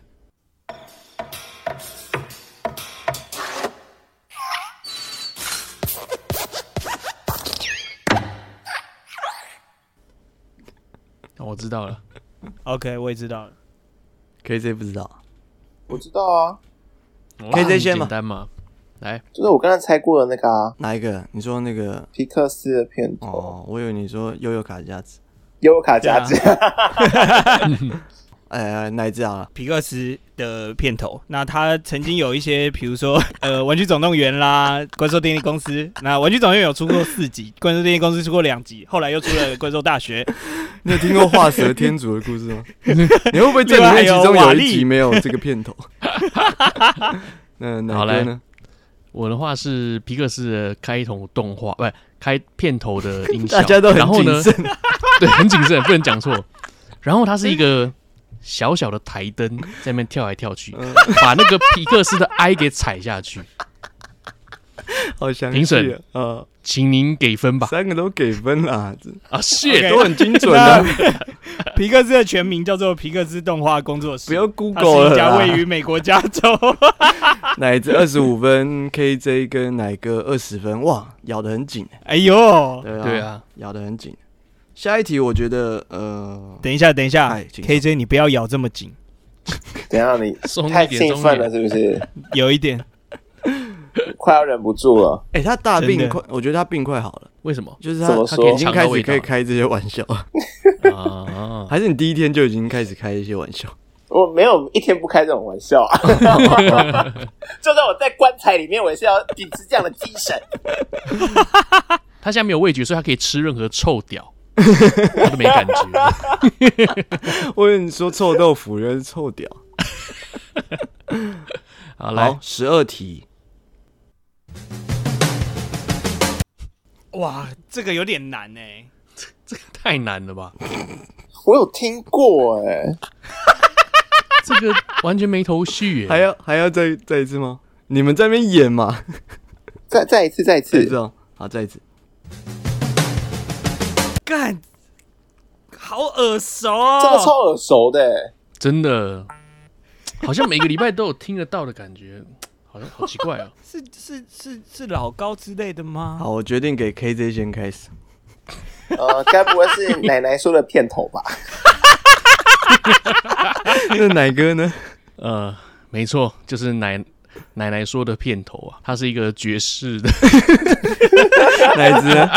我知道了，OK，我也知道了。KJ 不知道，我知道啊。KJ 先简单嘛，来，就是我刚才猜过的那个啊。哪一个？你说那个皮克斯的片头？哦，我以为你说悠悠卡夹子。悠悠卡夹子。哎，哪一只啊？皮克斯的片头。那他曾经有一些，比如说呃，玩具总动员啦，怪兽电力公司。那玩具总动员有出过四集，怪兽电力公司出过两集，后来又出了怪兽大学。你有听过画蛇添足的故事吗？你会不会这里面其中有一集没有这个片头？那哪个呢？我的话是皮克斯的开头动画，不是开片头的音效。大家都很谨慎，对，很谨慎，不能讲错。然后它是一个。小小的台灯在那边跳来跳去，把那个皮克斯的 I 给踩下去。好详细。评审，呃，请您给分吧。三个都给分啊！啊，谢，都很精准的。皮克斯的全名叫做皮克斯动画工作室，不要 Google 了。是一家位于美国加州。奶子二十五分，KJ 跟奶哥二十分，哇，咬得很紧。哎呦，对啊，咬得很紧。下一题，我觉得，呃，等一下，等一下，KJ，你不要咬这么紧。等下，你太兴奋了，是不是？有一点，快要忍不住了。哎，他大病快，我觉得他病快好了。为什么？就是他他已经开始可以开这些玩笑啊？还是你第一天就已经开始开一些玩笑？我没有一天不开这种玩笑啊！就算我在棺材里面，我也是要秉持这样的精神。他现在没有味觉，所以他可以吃任何臭屌。我都没感觉。我跟你说，臭豆腐原来是臭屌。好，来十二题。哇，这个有点难呢，这个太难了吧？我有听过哎，这个完全没头绪。还要还要再再一次吗？你们在那边演嘛？再再一次，再一次，好，再一次。干，好耳熟啊！这个超耳熟的，真的，好像每个礼拜都有听得到的感觉，好像好奇怪哦。是是是是老高之类的吗？好，我决定给 KJ 先开始。呃，该不会是奶奶说的片头吧？那奶哥呢？呃，没错，就是奶奶奶说的片头啊，他是一个爵士的奶子呢？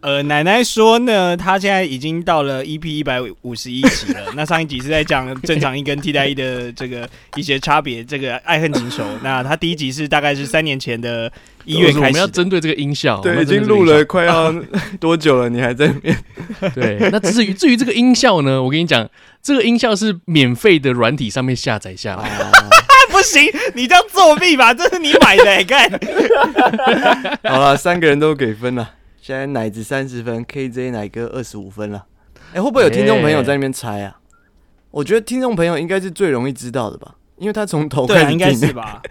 呃，奶奶说呢，她现在已经到了 EP 一百五十一集了。那上一集是在讲正常音跟替代一的这个一些差别，这个爱恨情仇。那她第一集是大概是三年前的一月开始，我们要针对这个音效，对，已经录了快要多久了？你还在面？对，那至于至于这个音效呢，我跟你讲，这个音效是免费的软体上面下载下来。不行，你这样作弊吧？这是你买的、欸，看。好了，三个人都给分了。现在奶子三十分，KJ 奶哥二十五分了。哎、欸，会不会有听众朋友在那边猜啊？欸、我觉得听众朋友应该是最容易知道的吧，因为他从头开始听、啊、应该是吧。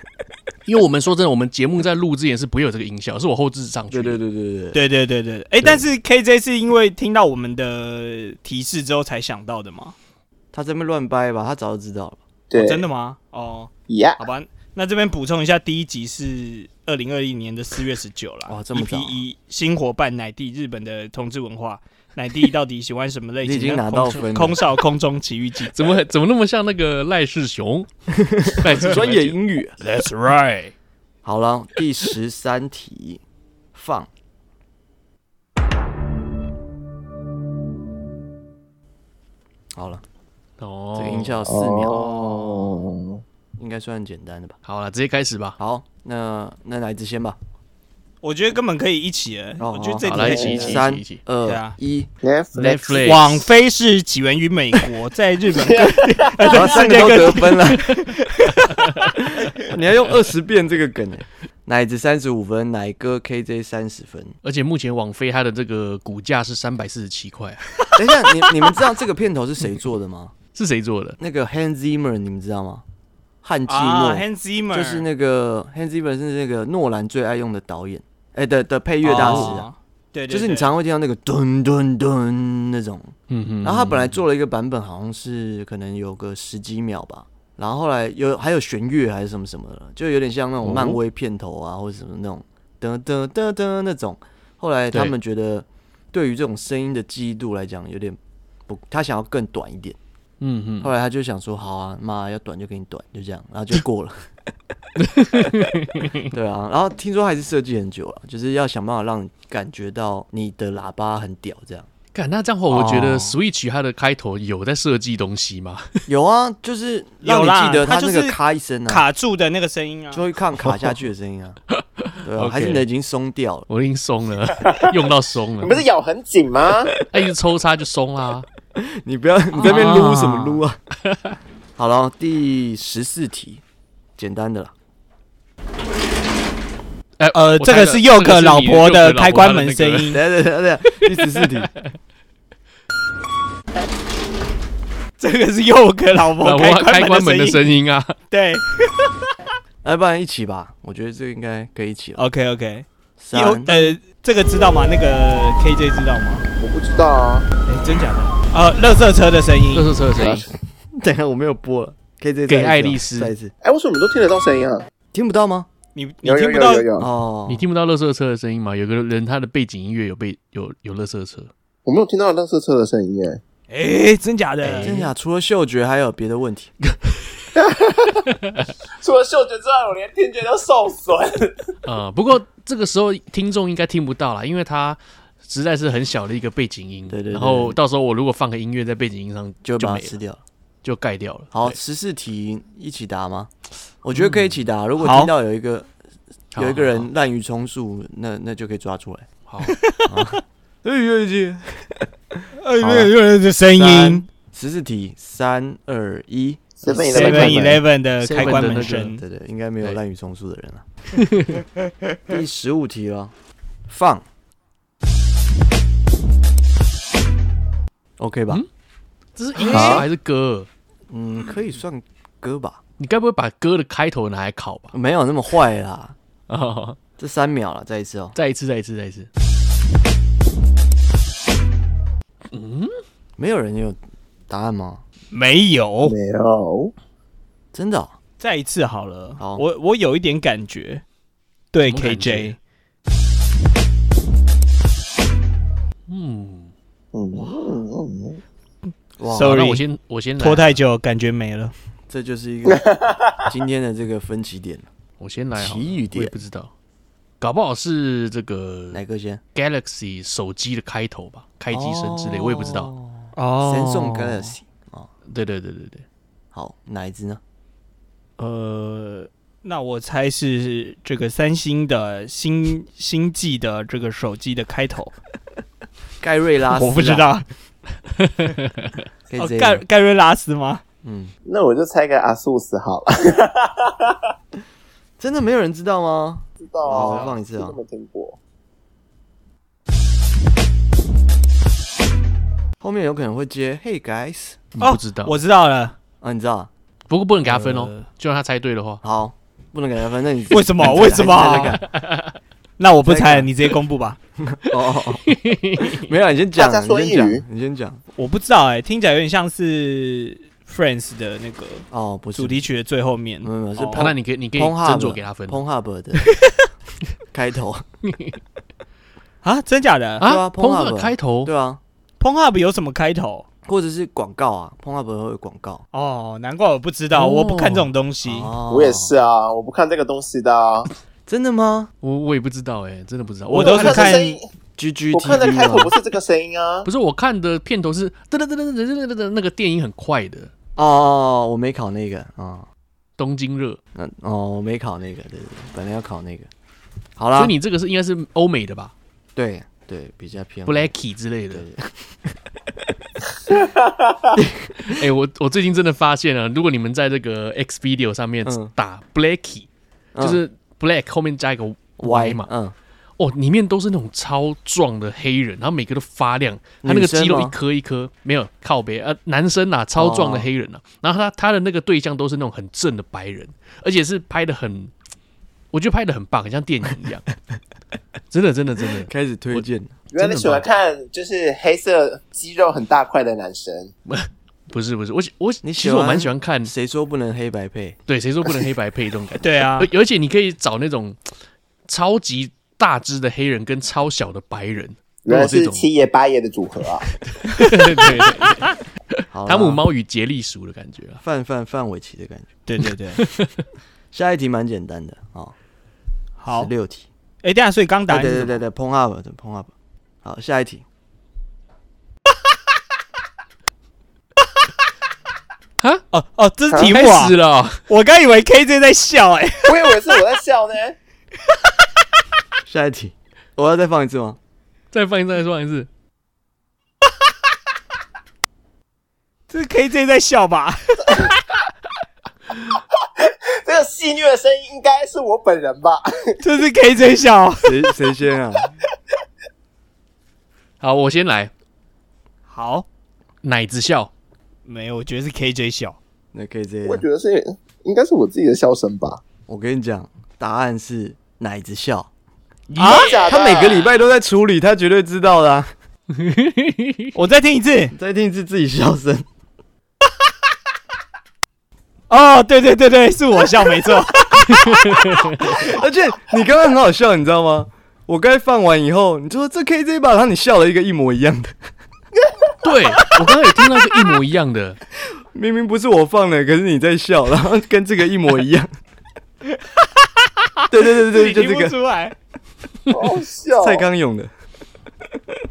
因为我们说真的，我们节目在录之前是不会有这个音效，是我后置上去的。对对对对对对对对对。哎、欸，但是 KJ 是因为听到我们的提示之后才想到的吗？他这边乱掰吧，他早就知道了。对，哦、真的吗？哦，呀 Yeah，好吧。那这边补充一下，第一集是二零二一年的四月十九了。哇，这么早！一新伙伴乃弟，日本的同志文化，乃弟到底喜欢什么类型？已经拿到分。空少空中奇遇记，怎么怎么那么像那个赖世雄？赖世专业英语。That's right。好了，第十三题，放。好了，哦，这个音效四秒。哦。应该算很简单的吧。好了，直接开始吧。好，那那奶子先吧。我觉得根本可以一起。我觉得这来一起一起三一起。二一。Netflix。网飞是起源于美国，在日本。然后三个都得分了。你要用二十遍这个梗。奶子三十五分，奶哥 KJ 三十分。而且目前网飞它的这个股价是三百四十七块。等一下，你你们知道这个片头是谁做的吗？是谁做的？那个 Hans Zimmer，你们知道吗？汉季默，Hans Zimmer 就是那个 Hans Zimmer 是那个诺兰最爱用的导演，哎、欸、的的配乐大师啊，对，就是你常会听到那个噔噔噔那种，嗯嗯，然后他本来做了一个版本，好像是可能有个十几秒吧，然后后来有还有弦乐还是什么什么的，就有点像那种漫威片头啊或者什么那种。噔噔噔噔那种，后来他们觉得对于这种声音的记忆度来讲有点不，他想要更短一点。嗯嗯，后来他就想说，好啊，妈要短就给你短，就这样，然后就过了。对啊，然后听说还是设计很久了，就是要想办法让你感觉到你的喇叭很屌，这样。干，那这样的话，我觉得 Switch 它的开头有在设计东西吗？有啊，就是让你记得它那个咔一声啊，卡住的那个声音啊，就会看卡下去的声音啊。对啊，还是你的已经松掉了，我已经松了，用到松了。你不是咬很紧吗？它一直抽插就松啦。你不要，你在那边撸什么撸啊？啊 好了，第十四题，简单的了。呃呃，这个是佑可老婆的开关门声音。对对对对，第十四题。这个是佑可老婆开关门的声音啊。对。来，不然一起吧。我觉得这个应该可以一起了。OK OK。有呃，这个知道吗？那个 KJ 知道吗？我不知道啊。哎，真假的？呃，垃圾车的声音，垃圾车的声音。等下我没有播了，可以再给爱丽丝再一次。哎，为什么你都听得到声音啊？听不到吗？你你听不到哦？你听不到垃圾车的声音吗？有个人他的背景音乐有被有有垃圾车，我没有听到垃圾车的声音哎。哎，真假的？真假？除了嗅觉还有别的问题？除了嗅觉之外，我连听觉都受损。呃，不过这个时候听众应该听不到啦，因为他。实在是很小的一个背景音，对对，然后到时候我如果放个音乐在背景音上，就把它吃掉，就盖掉了。好，十四题一起答吗？我觉得可以一起答。如果听到有一个有一个人滥竽充数，那那就可以抓出来。好，哎呦去，哎呦呦的声音。十四题，三二一，Seven Eleven 的开关门声，对对，应该没有滥竽充数的人了。第十五题了，放。OK 吧？这是音效还是歌？嗯，可以算歌吧。你该不会把歌的开头拿来考吧？没有那么坏啦。这三秒了，再一次哦，再一次，再一次，再一次。嗯，没有人有答案吗？没有，没有，真的。再一次好了。好我我有一点感觉，对 KJ 嗯，嗯嗯嗯，哇，Sorry 那我先我先拖太久，感觉没了。这就是一个 今天的这个分歧点。我先来奇遇点我也不知道，搞不好是这个哪个先？Galaxy 手机的开头吧，开机声之类，我也不知道。哦神送 Galaxy。哦，对对对对对，好，哪一只呢？呃，那我猜是这个三星的新星际的这个手机的开头，盖瑞拉斯啊，我不知道。哦，可以。盖盖瑞拉斯吗？嗯，那我就猜个阿素斯好了。真的没有人知道吗？知道我放一次啊没听过。后面有可能会接 Hey guys 你不知道，我知道了。啊，你知道？不过不能给他分哦呃，就让他猜对的话，好，不能给他分。那你为什么？你为什么 那我不猜了，你直接公布吧。哦 哦，哦没有，你先讲，大家说你先英语讲，你先讲。我不知道哎、听起来有点像是 Friends 的那个哦，不是主题曲的最后面。没有没有是那你可以你可以斟酌给他分 Pornhub 的 开头，啊，真假的？对啊 Pornhub 开头，对啊，Pornhub 有什么开头？或者是广告啊，Pornhub 会有广告。哦，难怪我不知道，哦我不看这种东西。哦我也是啊，我不看这个东西的啊。真的吗？我我也不知道哎真的不知道。我都是看 gg 我看的开头不是这个声音啊。不是我看的片头是噔噔噔噔噔噔噔那个电影很快的。哦我没考那个啊东京热。嗯哦我没考那个对对本来要考那个。好啦。所以你这个是应该是欧美的吧？对对比较偏。Blacky 之类的。哎 我我最近真的发现了如果你们在这个 x video 上面打 blacky 就是 Black 后面加一个 Y 嘛，嗯，哦，里面都是那种超壮的黑人，然后每个都发亮，他那个肌肉一颗一颗，没有靠背，呃，男生啊，超壮的黑人啊，然后他他的那个对象都是那种很正的白人，而且是拍的很，我觉得拍的很棒，很像电影一样，真的真的真的，开始推荐。原来你喜欢看就是黑色肌肉很大块的男生，不是不是，我喜我你其实我蛮喜欢看，谁说不能黑白配？对，谁说不能黑白配这种感觉，对啊而，且你可以找那种超级大只的黑人跟超小的白人，都原来是有这种，七爷八爷的组合啊。对对对，好，汤姆猫与杰利鼠的感觉啊，范范范玮琪的感觉。对对对，下一题蛮简单的啊，好十。六题。哎，等一下，所以刚答对对对对，Pong Up 的 Pong Up。好，下一题。哦哦，这是题目开啊始！了哦，我刚以为 KJ 在笑，哎，我以为是我在笑呢。下一题，我要再放一次吗？再放一次，再放一次。这是 KJ 在笑吧？这个戏谑的声音应该是我本人吧？这是 KJ 笑。谁谁先啊？好，我先来，好，奶子笑，没有，我觉得是 KJ 笑。那 KJ，我觉得是应该是我自己的笑声吧。我跟你讲，答案是奶子笑。啊他每个礼拜都在处理，他绝对知道的啊。我再听一次。再听一次自己笑声。哦，对对对对，是我笑，没错。而且你刚刚很好笑，你知道吗？我刚才放完以后，你就说这 KJ 吧，然后你笑了一个一模一样的，对我刚刚有听到一个一模一样的，明明不是我放的，可是你在笑，然后跟这个一模一样。对对对对，就这个。出来。好好笑哦。蔡康永的。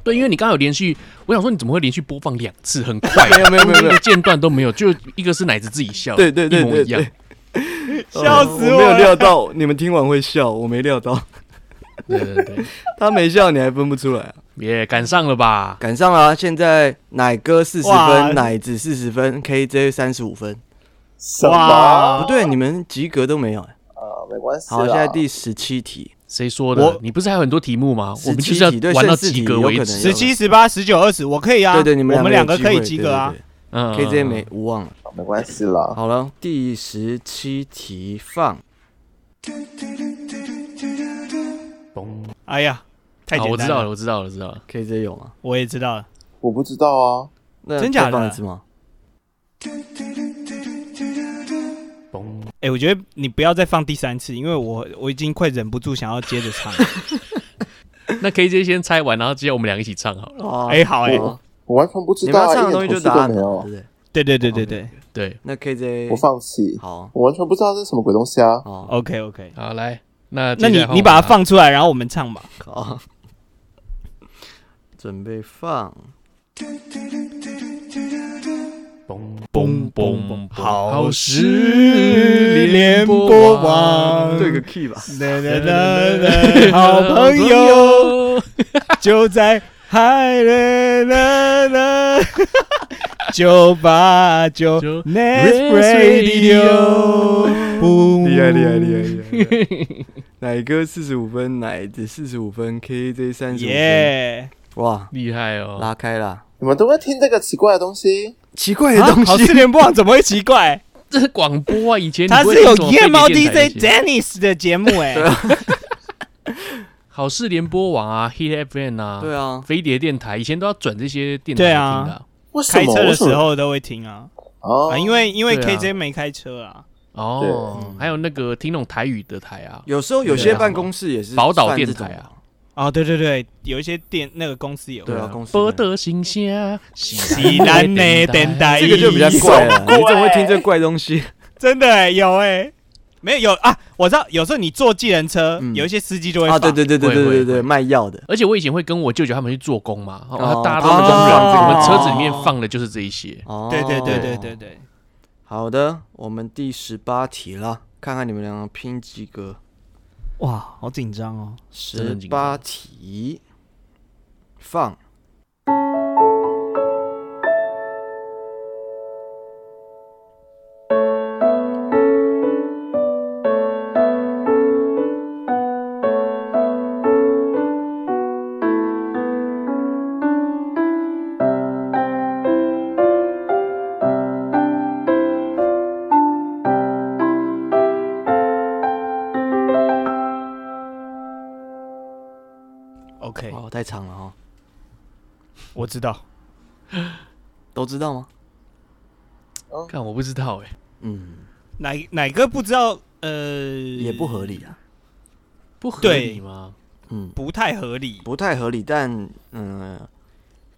对，因为你刚刚有连续，我想说你怎么会连续播放两次，很快，没有没有没有没有。一个间断都没有，就一个是奶子自己笑，对对对一模一样。对对，笑死我了。我没有料到你们听完会笑，我没料到 对对对，他没笑，你还分不出来啊？也赶上了吧？赶上了啊，现在奶哥四十哇分，奶子四十分 KJ 三十五分。什哇么？不对，你们及格都没有、欸。啊，没关系啦。好，现在第十七题，谁说的我？你不是还有很多题目吗？我们17就是要对玩到剩四题及格有可能为止。十七、十八、十九、二十，我可以啊。对对，你们我们两两个可以及格啊。对嗯 KJ 没无望了。没关系了。好了，第十七题放。哎呀，太好，简单我知道了，我知道了，我知道了。KJ 有吗？我也知道了。我不知道啊。那真假的再放一次吗？哎、我觉得你不要再放第三次，因为我我已经快忍不住想要接着唱了。那 KJ 先猜完，然后接着我们俩一起唱好了。哦哎、好哎、哦我完全不知道啊，们要唱的东西就答案对。对？对对对对对对，那 KJ 我放弃，好我完全不知道这是什么鬼东西啊！哦，，OK OK。好来，那那你你把它啊。放出来，然后我们唱吧。好，准备放。嘣嘣好事事联播网。对个 key 吧。啦啦啦啦好朋友。就在海啦啦啦，九八九就 Next Radio，厉害厉害厉害厉害！奶哥四十五分，奶子四十五分，KJ 三十五分，耶！哇，厉害哦！拉开了！你们都会听这个奇怪的东西？奇怪的啊东西，好事联播网怎么会奇怪？这是广播啊，以前你它是有夜猫 DJ Dennis 的节目哎，好事联播网啊，Hit FM 啊，对啊，飞碟电台以前都要转这些电台啊听的啊为什么？开车的时候都会听啊哦啊，因为因为 KJ 没开车啊。哦，还有那个听那种台语的台啊，有时候有些办公室也是宝岛电台啊，哦，对对对，有一些电那个公司有。对啊，公司。波德新鲜，西南的电台，这个就比较怪了，怪 你怎么会听这怪东西？真的哎，有哎，没有有啊，我知道，有时候你坐计程车，嗯。有一些司机就会啊，对放对对对对会对对，会卖药的，而且我以前会跟我舅舅他们去做工嘛，然后哦大家都我们车子里面放的就是这一些。哦。对对对对对对，好的，我们第十八题了，看看你们两个拼几个。哇，好紧张哦。十八题，放。知道。都知道吗？看我不知道哎，嗯，哪哪个不知道？呃，也不合理啊，不合理吗？嗯，不太合理，不太合理，但嗯，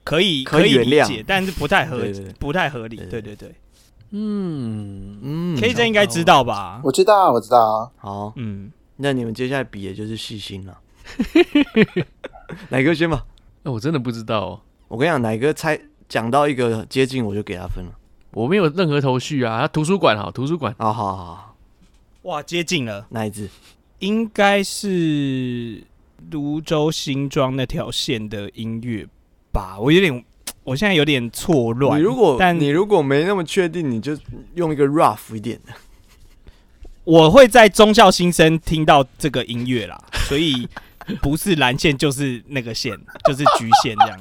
可以可以原谅理解，但是不太合不太合理。对对对对嗯，嗯，KJ 应该知道吧？我知道啊，我知道啊。好，嗯，那你们接下来比的就是细心了。哪个先吧？那我真的不知道哦，我跟你讲，哪个猜讲到一个接近，我就给他分了。我没有任何头绪啊。他图书馆好，图书馆好好好，哇，接近了，哪一只？应该是泸州新庄那条线的音乐吧？我有点，我现在有点错乱。你如果但你如果没那么确定，你就用一个 rough 一点的。我会在忠孝新生听到这个音乐啦，所以不是蓝线就是那个线，就是橘线这样。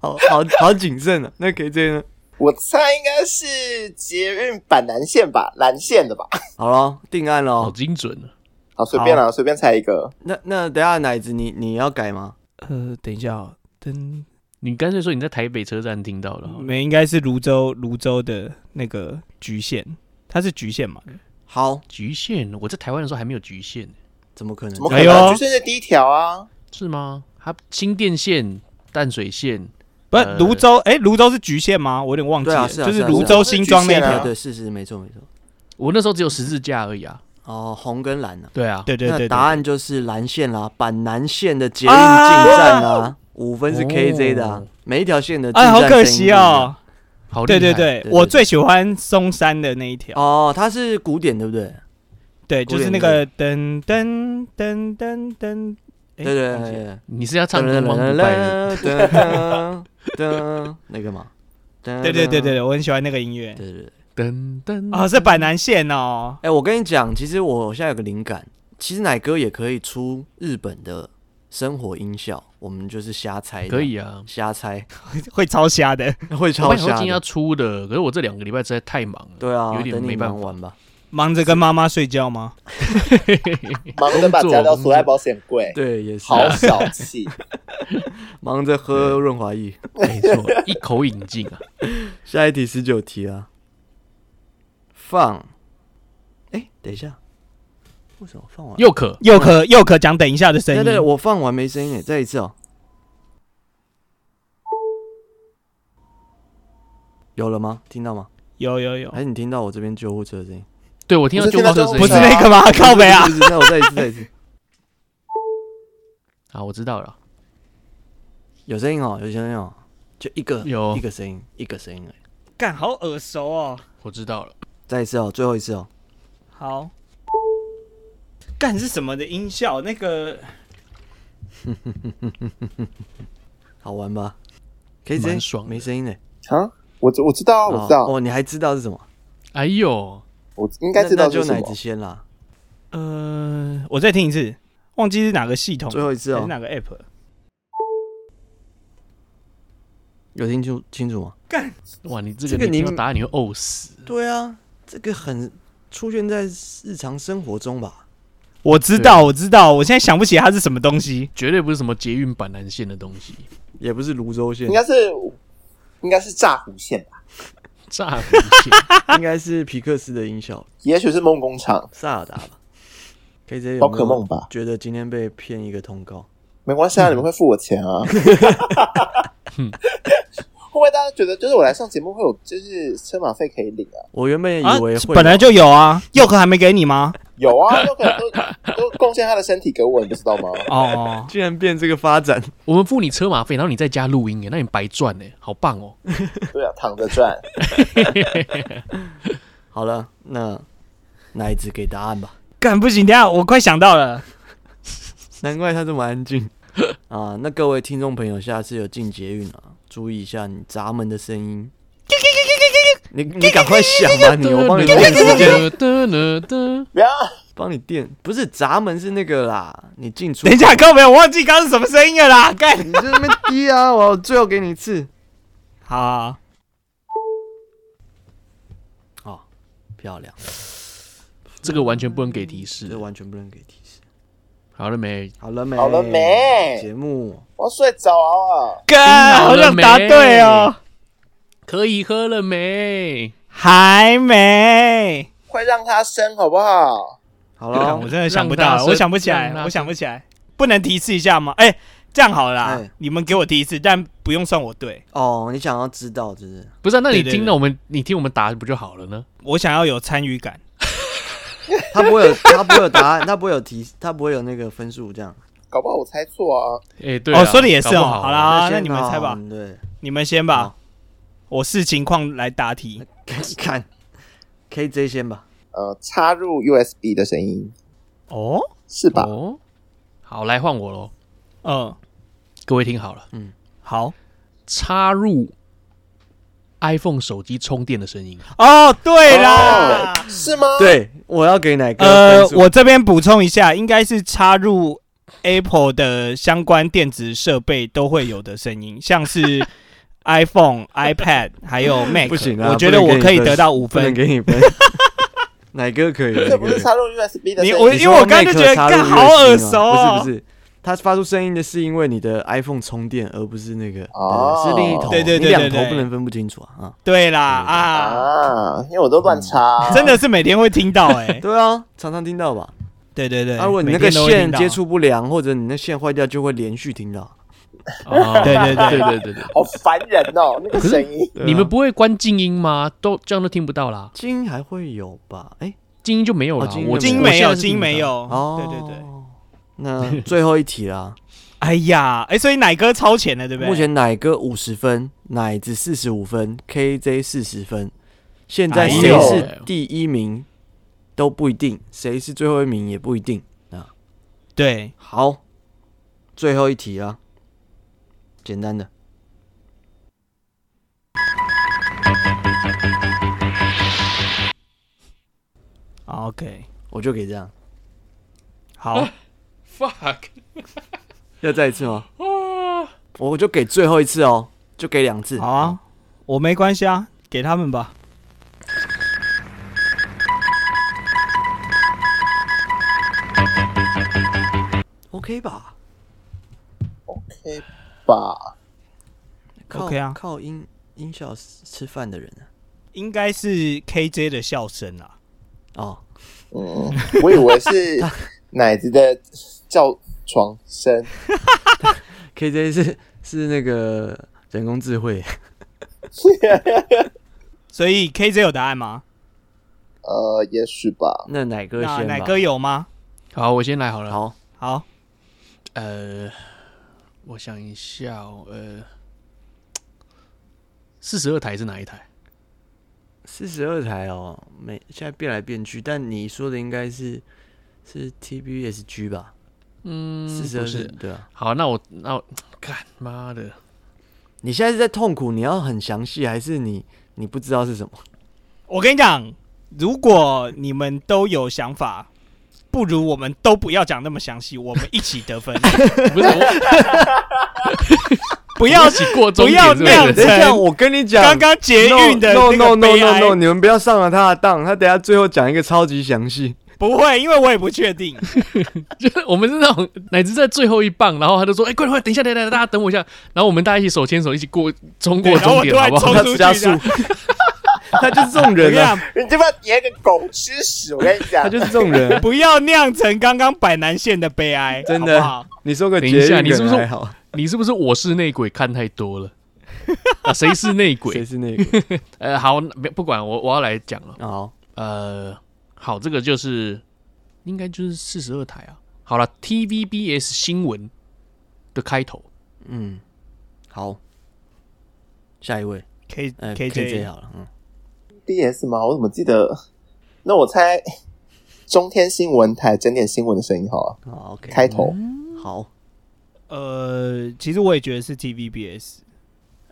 好好好谨慎啊！那 KJ 呢？我猜应该是捷运板南线吧，蓝线的吧。好了，定案了好哦。精准啊。好，随便啦，随便猜一个。那那等下奶子你你要改吗？呃，等一下、哦，等，你干脆说你在台北车站听到了没应该是泸州泸州的那个橘线，它是橘线嘛？好，局限，我在台湾的时候还没有局限，怎么可能？怎么可能？哎呦就是第一条啊。是吗？它新店线、淡水线，不是呃泸州，哎、泸州是局限吗？我有点忘记了，啊是啊就是泸州新庄那一条。对，是是没错没错。我那时候只有十字架而已啊。哦，红跟蓝啊？对啊，对对对答案就是蓝线啦，板南线的捷运进站啦，五分是 KJ 的啊哦。每一条线的进哎，站好可惜哦。好对对对，我最喜欢松山的那一条。哦，它是古典对不对？对，就是那个噔噔噔噔噔，哎对对对。你是要唱天王不败的？噔那个嘛。对对对对对，我很喜欢那个音乐。对对。噔噔啊，是板南线哦。哎，我跟你讲，其实我现在有个灵感，其实奶哥也可以出日本的生活音效，我们就是瞎猜。可以啊。瞎猜，会超瞎的，会我超瞎本来今天要的。出的，可是我这两个礼拜实在太忙了。对啊，有点没办法忙完吧。忙着跟妈妈睡觉吗？忙着把家教锁在保险柜，对，也是好小气。忙着喝润滑液。没错，一口饮尽啊。下一题十九题啊，放哎，等一下，为什么放完？又可又可又可讲等一下的声音。对对，我放完没声音诶，再一次哦。有了吗？听到吗？有有有，还是你听到我这边救护车的声音？对我听到救护车声音，不是那个吗？靠北啊！那我再一次，再一次。好，我知道了，有声音哦，有声音哦，就一个有一个声音，一个声音而已。干，好耳熟哦。我知道了，再一次哦，最后一次哦。好。干是什么的音效？那个，好玩吧？可以直接爽的没声音呢。啊，我我知道啊，我知道，哦，你还知道是什么？哎呦，我应该知道就奶子。先啦。呃，我再听一次，忘记是哪个系统，最后一次哦是哪个 app？有听清清楚吗？干，哇，你这这个你个你听到答案你会呕死，对啊，这个很出现在日常生活中吧？我知道，我知道，我现在想不起来它是什么东西。绝对不是什么捷运板南线的东西，也不是泸州线应，该是应该是炸湖线吧，炸胡线，应该是皮克斯的音效，也许是梦工厂，萨尔达吧？可以直接宝可梦吧觉得今天被骗一个通告，没关系啊，你们会付我钱啊。会不会大家觉得，就是我来上节目会有就是车马费可以领啊？我原本以啊为本来就有啊，佑可还没给你吗？有啊，都可能都 都贡献他的身体给我，你不知道吗？哦，居然变这个发展，我们付你车马费，然后你在家录音，哎，那你白赚呢，好棒哦！对啊，躺着赚。好了，那奶子给答案吧。干不行，等下我快想到了。难怪他这么安静 啊！那各位听众朋友，下次有进捷运啊，注意一下你闸门的声音。你你赶快想吧，你我帮你垫时间，不要，帮你垫。不是闸门是那个啦，你进出。等一下，各位，我忘记刚刚是什么声音了啦。干，你在那边滴啊！我最后给你一次。好好，哦，漂亮，这个完全不能给提示这。完全不能给提示。好了没？好了没？好了没节目我要睡着啊！干，好想答对哦，可以喝了没？还没。快让他生好不好？好了我，真的想不到，我想不起来我想不起来，不能提示一下吗？哎，这样好了你们给我提示，但不用算我对。哦，你想要知道，是不是？不是啊，那你听到我们，你听我们答不就好了呢？我想要有参与感。他不会有，他不会有答案，他不会有提，他不会有那个分数这样。搞不好我猜错啊！哎，对啊，哦，说的也是哦。好好啦，那你们猜吧好，对，你们先吧好，我视情况来答题。看看，KJ 先吧。呃，插入 USB 的声音哦，是吧？哦，好，来换我喽。嗯，各位听好了，嗯好。插入 iPhone 手机充电的声音。哦，对啦，哦是吗？，对，我要给哪个呃？我这边补充一下，应该是插入 Apple 的相关电子设备都会有的声音，像是 iPhone、iPad 还有 Mac。不行啊我觉得我可以得到 五分。给你分。哪个可以？这不是插入 USB 的你。我因为我刚才就觉得干好耳熟哦不是不是，它发出声音的是因为你的 iPhone 充电，而不是那个，哦是另一头。对对对你两头不能分不清楚啊啊！对啦啊，啊，因为我都乱插，真的是每天会听到哎。对啊，常常听到吧？对对对，啊，如果你那个线接，触不良，或者你那线坏掉，就会连续听到。哦对对对对对对对。好烦人哦，那个声音。你们不会关静音吗？都这样都听不到啦，静音还会有吧？哎，静音就没有了。我静没有，我现在是听不到金没有。哦，对对对。那最后一题啦，哎呀，哎，所以奶哥超前了，对不对？目前奶哥五十分，奶子四十五分，KJ 四十分。现在哎谁是第一名都不一定，谁是最后一名也不一定啊。对，好，最后一题啦，简单的。OK，我就给这样，好，Fuck！要再一次吗？我就给最后一次哦，就给两次。好啊，我没关系啊，给他们吧。，OK 吧？OK 吧？靠 OK 啊靠音音效吃饭的人啊。应该是 KJ 的笑声啊。哦，嗯，我以为是 奶子的叫床声。KJ 是是那个人工智慧，所以 KJ 有答案吗？呃，也许吧。那奶哥先。奶哥有吗？好，我先来好了。好，好，呃，我想一下哦，呃，四十二台是哪一台？四十二台哦，没现在变来变去，但你说的应该是是 TBSG 吧？嗯，四十二是。对啊。好，那我那我，干妈的，你现在是在痛苦？你要很详细，还是你你不知道是什么？我跟你讲，如果你们都有想法，不如我们都不要讲那么详细，我们一起得分，不是我 不要一起过终不要点，是不是那样子等一下，我跟你讲，刚刚捷运的 no 那 no 个 no no no，no，你们不要上了他的当，他等下最后讲一个超级详细。不会，因为我也不确定。就是我们是那种乃至在最后一棒，然后他就说：“哎、快点快点，等一下，等一下，大家等我一下。”然后我们大家一起手牵手，一起过冲过对然后我终点，好不好？冲他出去加速 他就是这种人你这边演个狗吃屎！我跟你讲，他就是这种人。不要酿成刚刚百南线的悲哀，真的好好你说个等一下你是不是还好？你是不是我是内鬼看太多了？啊，谁是内鬼谁鬼？是内鬼？呃，好，别不管我，我要来讲了。好，呃，好，这个就是应该就是四十二台啊。好了，TVBS 新闻的开头，嗯，好，下一位，？K 呃 K，KJ J 好了，嗯，BS 吗？我怎么记得？那我猜中天新闻台整点新闻的声音好了。好，OK，开头好，呃，其实我也觉得是 TVBS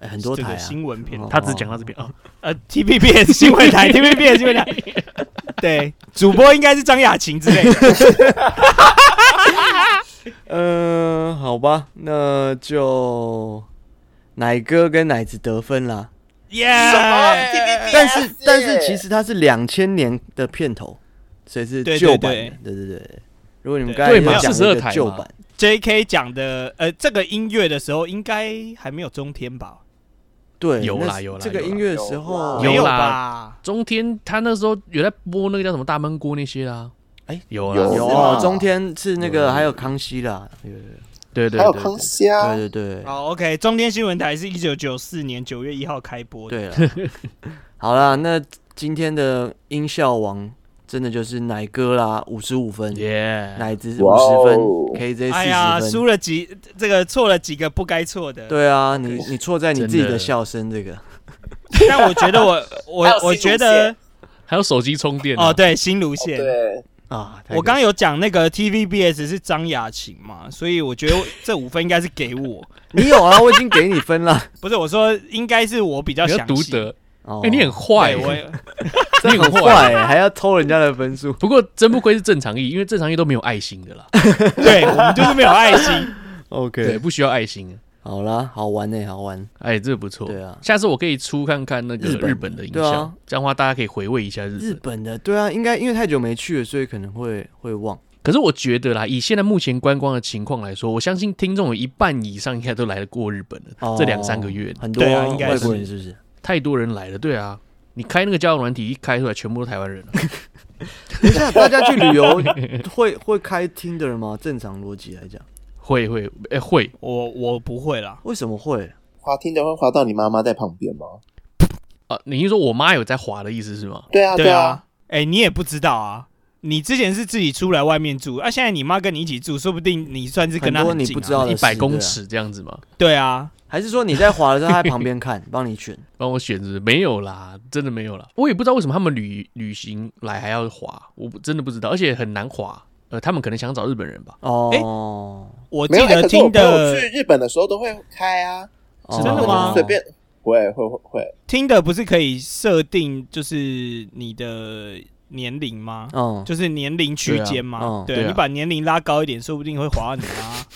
哎很多台啊，新闻片哦他只讲到这边啊。呃，TVBS 新闻台，TVBS 新闻台，对，主播应该是张雅琴之类的。嗯，好吧，那就奶哥跟奶子得分啦。耶！什么但是但是其实它是两千年的片头，所以是对旧版对的。对对对，如果你们对刚才讲42那个台嘛旧版，J.K. 讲的，呃，这个音乐的时候应该还没有中天吧？对，有啦那有啦这个音乐的时候有啦？中天他那时候有在播那个叫什么大闷锅那些啦。哎有啦有有中天是那个有还有康熙啦，对对还有对对对康熙啊，对对对好，OK，中天新闻台是一九九四年九月一号开播的。对了，好啦，那今天的音效王真的就是奶哥啦，五十五分，耶，奶子五哇十分哦，KJ 哎呀，四十分。输了几，这个错了几个不该错的。对啊，你你错在你自己的的笑声这个。但我觉得我我 我觉得还有手机充电啊哦，，对，新芦哦线。对，啊，我刚刚有讲那个 TVBS 是张雅琴嘛，所以我觉得 这五分应该是给我，你有啊，我已经给你分了。不是我说应该是我比较比较独详细。得。哦哎，你很坏对，我欸，也你很坏欸，还要偷人家的分数。不过真不愧是正常意，因为正常意都没有爱心的啦。对我们就是没有爱心。OK，对不需要爱心。好啦，好玩呢，好玩。哎，这个不错。对啊下次我可以出看看那个日本日本的影像啊，这样的话大家可以回味一下日日本。的，对啊，应该因为太久没去了，所以可能会会忘。可是我觉得啦，以现在目前观光的情况来说，我相信听众有一半以上应该都来得过日本了。哦这两三个月很多对啊应该外国是人是不是？太多人来了，对啊。你开那个交友软体一开出来，全部都台湾人了。等一下，大家去旅游会会开听的人吗？正常逻辑来讲，会会哎、会，我我不会啦，为什么会？滑听的会滑到你妈妈在旁边吗？啊，你是说我妈有在滑的意思是吗？对啊，对啊，啊，哎、你也不知道啊。你之前是自己出来外面住，啊，现在你妈跟你一起住，说不定你算是跟她很近、啊。你不知道一百公尺这样子吗？对啊，还是说你在滑的时候，他在旁边看，帮你选？帮我选是是没有啦，真的没有啦。我也不知道为什么他们旅旅行来还要滑，我不真的不知道，而且很难滑。呃，他们可能想找日本人吧？哦，我记得听的去日本的时候都会开啊，哦真的吗随便会会会会，听的不是可以设定就是你的年龄吗？嗯，就是年龄区间吗，对你把年龄拉高一点，说不定会滑到你啊。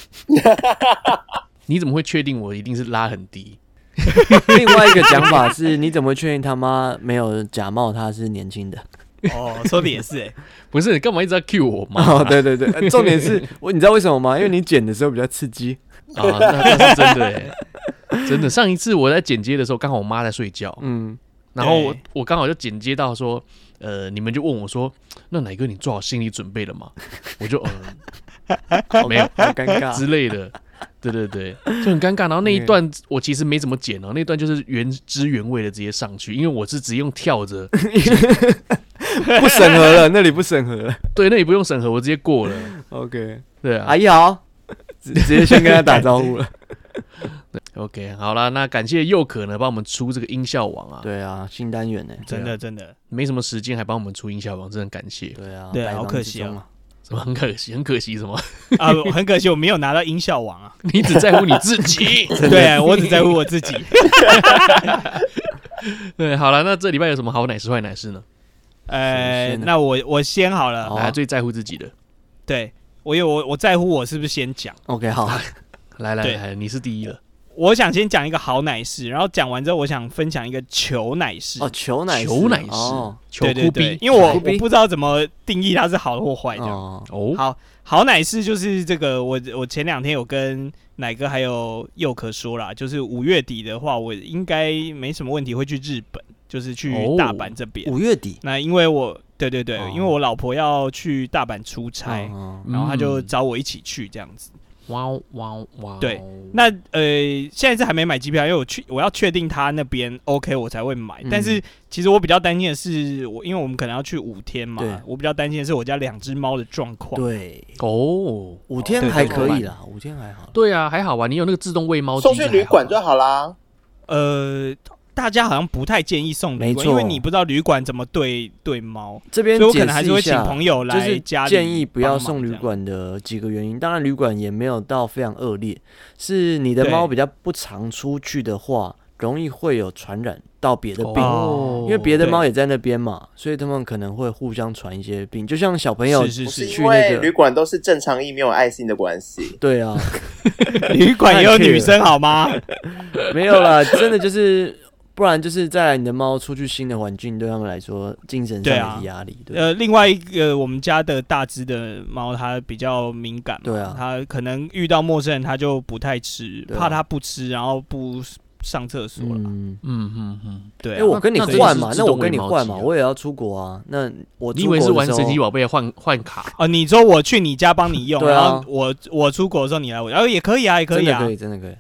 你怎么会确定我一定是拉很低？另外一个讲法是，你怎么确定他妈没有假冒他是年轻的？哦，说的也是哎、不是，你干嘛一直在 cue 我嘛？哦，对对对，呃重点是我，你知道为什么吗？因为你剪的时候比较刺激。啊，那那是真的哎，真的。上一次我在剪接的时候，刚好我妈在睡觉，嗯，然后我对我刚好就剪接到说，呃，你们就问我说，那哪个你做好心理准备了吗？我就嗯 没有好尴尬。之类的，对对对，就很尴尬。然后那一段我其实没怎么剪哦，那段就是原汁原味的直接上去，因为我是直接用跳着，不审核了，那里不审核了。对，那里不用审核，我直接过了。OK，对啊阿姨好，直直接先跟他打招呼了。OK，好了，那感谢佑可呢，帮我们出这个音效王啊，对啊，新单元呢？真的真的，没什么时间还帮我们出音效王，真的很感谢。对啊，对好可惜啊。什么很可惜，很可惜什么？啊，很可惜我没有拿到音效王啊。你只在乎你自己。对啊，我只在乎我自己。对，好了，那这礼拜有什么好奶事坏奶事呢？呃，那我我先好了。好啊大家最在乎自己的，对我有我我在乎我是不是先讲？OK，好，来来来，你是第一了。我想先讲一个好奶事，然后讲完之后，我想分享一个求奶事。哦，求奶求奶哦。事，球酷对对。对，因为我我不知道怎么定义它是好或坏的。哦，哦，好好奶事就是这个，我我前两天有跟奶哥还有佑可说啦，就是五月底的话，我应该没什么问题会去日本，就是去哦大阪这边。五月底，那因为我对对对，哦因为我老婆要去大阪出差，哦然后她就嗯找我一起去这样子。哇哦哇哦哇哦，对那呃，现在是还没买机票，因为我去我要确定他那边 OK 我才会买。嗯但是其实我比较担心的是，我因为我们可能要去五天嘛，我比较担心的是我家两只猫的状况。对，哦，五天还可以啦，五天还好。对啊，还好吧，你有那个自动喂猫机，送去旅馆就好啦。呃，大家好像不太建议送旅馆，没错因为你不知道旅馆怎么对对猫，这边所以我可能解还是会请朋友来就是家建议不要送旅。馆的几个原因，当然旅馆也没有到非常恶劣，是你的猫比较不常出去的话，容易会有传染到别的病，哦因为别的猫也在那边嘛，所以他们可能会互相传一些病，就像小朋友不是是是，去那是因为个旅馆都是正常意没有爱心的关系。对啊，旅馆也有女生好吗？没有啦，真的就是。不然就是再来你的猫出去新的环境，对他们来说精神上的压力。对，呃，另外一个我们家的大只的猫，它比较敏感嘛，对啊它可能遇到陌生人，它就不太吃，啊怕它不吃，然后不上厕所了。嗯，嗯嗯嗯，对、哎、啊，我跟你换嘛，那我跟你换嘛，我也要出国啊。那我你以为是玩出国的时候神奇宝贝换换卡？啊，你说我去你家帮你用，对 啊然后我我出国的时候你来我，然后也可以啊，也可以啊，真的可以，真的可以。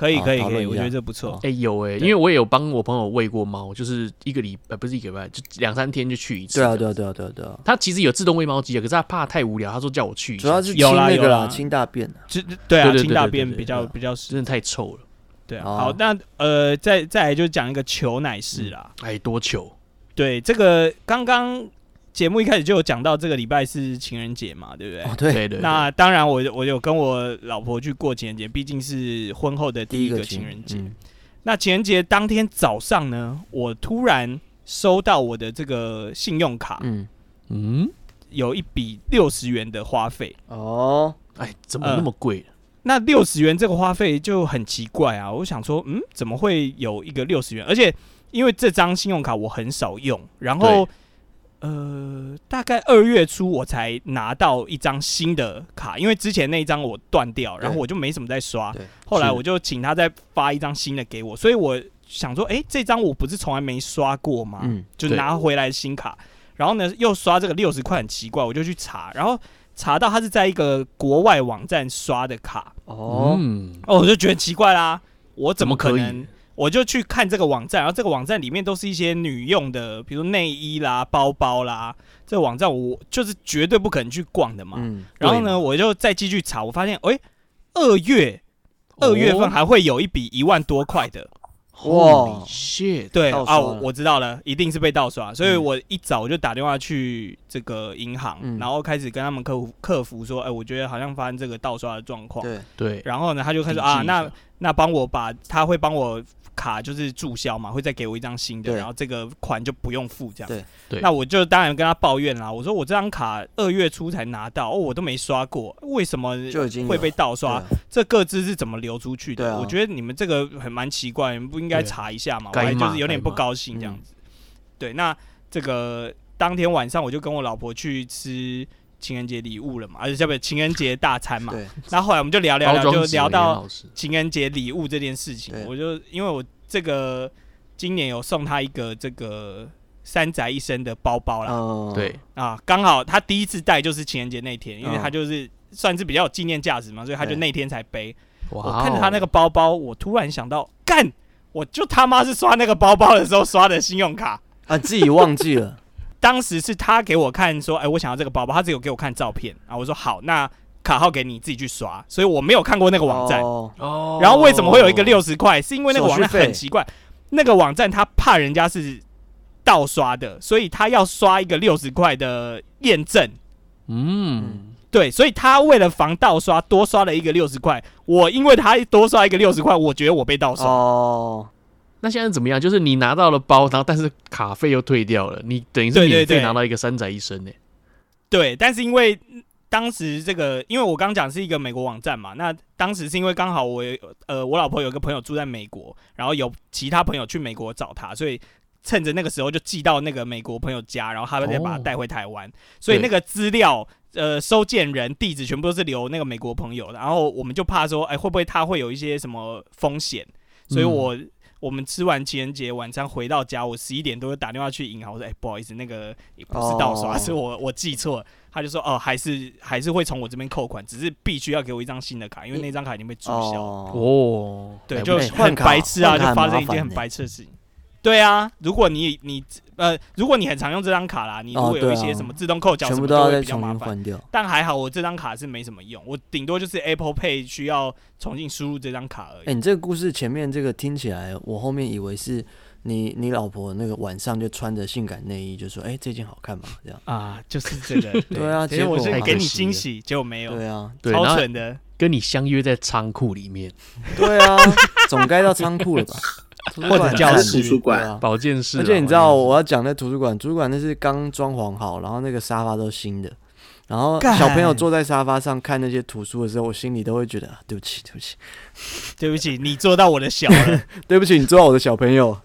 好可以可以可以，我觉得这不错好。哎、有哎、对因为我也有帮我朋友喂过猫，就是一个礼呃不是一个礼拜，就两三天就去一次。对啊，对啊，对啊，对啊，对啊。他其实有自动喂猫机啊，可是他怕太无聊，他说叫我去一下。主要是清有啦有那个啦，清大便啊。就对啊，清大便比较比较真的太臭了，对啊。哦好，那呃，再再来就讲一个求奶事啦。哎，多求。对，这个刚刚节目一开始就有讲到，这个礼拜是情人节嘛，对不对？哦，对，对对，那当然我，我有跟我老婆去过情人节，毕竟是婚后的第第一个情人节。嗯那情人节当天早上呢，我突然收到我的这个信用卡嗯，嗯，有一笔六十元的花费。哦，哎，怎么那么贵？那六十元这个花费就很奇怪啊！我想说，嗯，怎么会有一个六十元？而且因为这张信用卡我很少用，然后呃，大概二月初我才拿到一张新的卡，因为之前那一张我断掉，然后我就没什么在刷对。后来我就请他再发一张新的给我，所以我想说，诶，这张我不是从来没刷过吗？嗯，就拿回来的新卡，然后呢又刷这个六十块，很奇怪，我就去查，然后查到他是在一个国外网站刷的卡。哦，嗯，哦，我就觉得奇怪啦，我怎么可能？我就去看这个网站，然后这个网站里面都是一些女用的，比如内衣啦、包包啦。这个网站我就是绝对不可能去逛的嘛。嗯，然后呢，我就再继续查，我发现，哎，二月二月份还会有一笔一万多块的。哇对啊，我我知道了，一定是被盗刷，所以嗯我一早我就打电话去这个银行，嗯然后开始跟他们客服客服说，哎，我觉得好像发生这个盗刷的状况。对，对，然后呢，他就开始啊，那那帮我把他会帮我卡就是注销嘛，会再给我一张新的，然后这个款就不用付这样。对对那我就当然跟他抱怨啦，我说我这张卡二月初才拿到，哦，我都没刷过，为什么就已经会被盗刷？这各自是怎么流出去的？啊我觉得你们这个很蛮奇怪，你们不应该查一下嘛？我还就是有点不高兴这样子。对，那这个当天晚上我就跟我老婆去吃情人节礼物了嘛，而且叫不情人节大餐嘛。对，那后来我们就聊聊聊，就聊到情人节礼物这件事情对，我就因为我这个今年有送他一个这个三宅一生的包包啦。嗯，对，啊，刚好他第一次带就是情人节那天，因为嗯。他就是算是比较有纪念价值嘛，所以他就那天才背。哇我看着他那个包包，我突然想到，干，我就他妈是刷那个包包的时候刷的信用卡。啊，自己忘记了，当时是他给我看说，哎、我想要这个包包，他只有给我看照片啊。我说好，那卡号给你自己去刷，所以我没有看过那个网站。哦哦然后为什么会有一个六十块？是因为那个网站很奇怪，那个网站他怕人家是盗刷的，所以他要刷一个六十块的验证。嗯，对，所以他为了防盗刷，多刷了一个六十块。我因为他多刷一个六十块，我觉得我被盗刷。哦，那现在怎么样？就是你拿到了包，然后但是卡费又退掉了，你等于是免费拿到一个三宅一生呢。对，但是因为嗯当时这个，因为我刚讲是一个美国网站嘛，那当时是因为刚好我有呃我老婆有个朋友住在美国，然后有其他朋友去美国找他，所以趁着那个时候就寄到那个美国朋友家，然后他再把他带回台湾，所以那个资料。呃，收件人地址全部都是留那个美国朋友，然后我们就怕说，哎，会不会他会有一些什么风险？所以我、我们吃完情人节晚餐回到家，我十一点多就打电话去银行，我说，哎，不好意思，那个也不是盗刷，哦是我我记错了。他就说，哦，还是还是会从我这边扣款，只是必须要给我一张新的卡，因为那张卡已经被注销了。哦，哦，对，就很白痴啊，就发生一件很白痴的事情。对啊，如果你你呃，如果你很常用这张卡啦，你如果有一些什么自动扣缴什全部么都要再重比较麻烦。新换掉。但还好，我这张卡是没什么用，我顶多就是 Apple Pay 需要重新输入这张卡而已。哎、你这个故事前面这个听起来，我后面以为是你你老婆那个晚上就穿着性感内衣，就说：“哎、这件好看吗？”这样。啊，就是这个。对啊其实我结果是给你惊喜，结果没有，对啊，超蠢的。跟你相约在仓库里面，对啊，总该到仓库了吧？或者馆教室图书馆啊保健室啊。而且你知道，我要讲那图书馆，图书馆那是刚装潢好，然后那个沙发都新的，然后小朋友坐在沙发上看那些图书的时候，我心里都会觉得啊，对不起，对不起，对不起，你做到我的小了。对不起，你坐到我的小 朋友。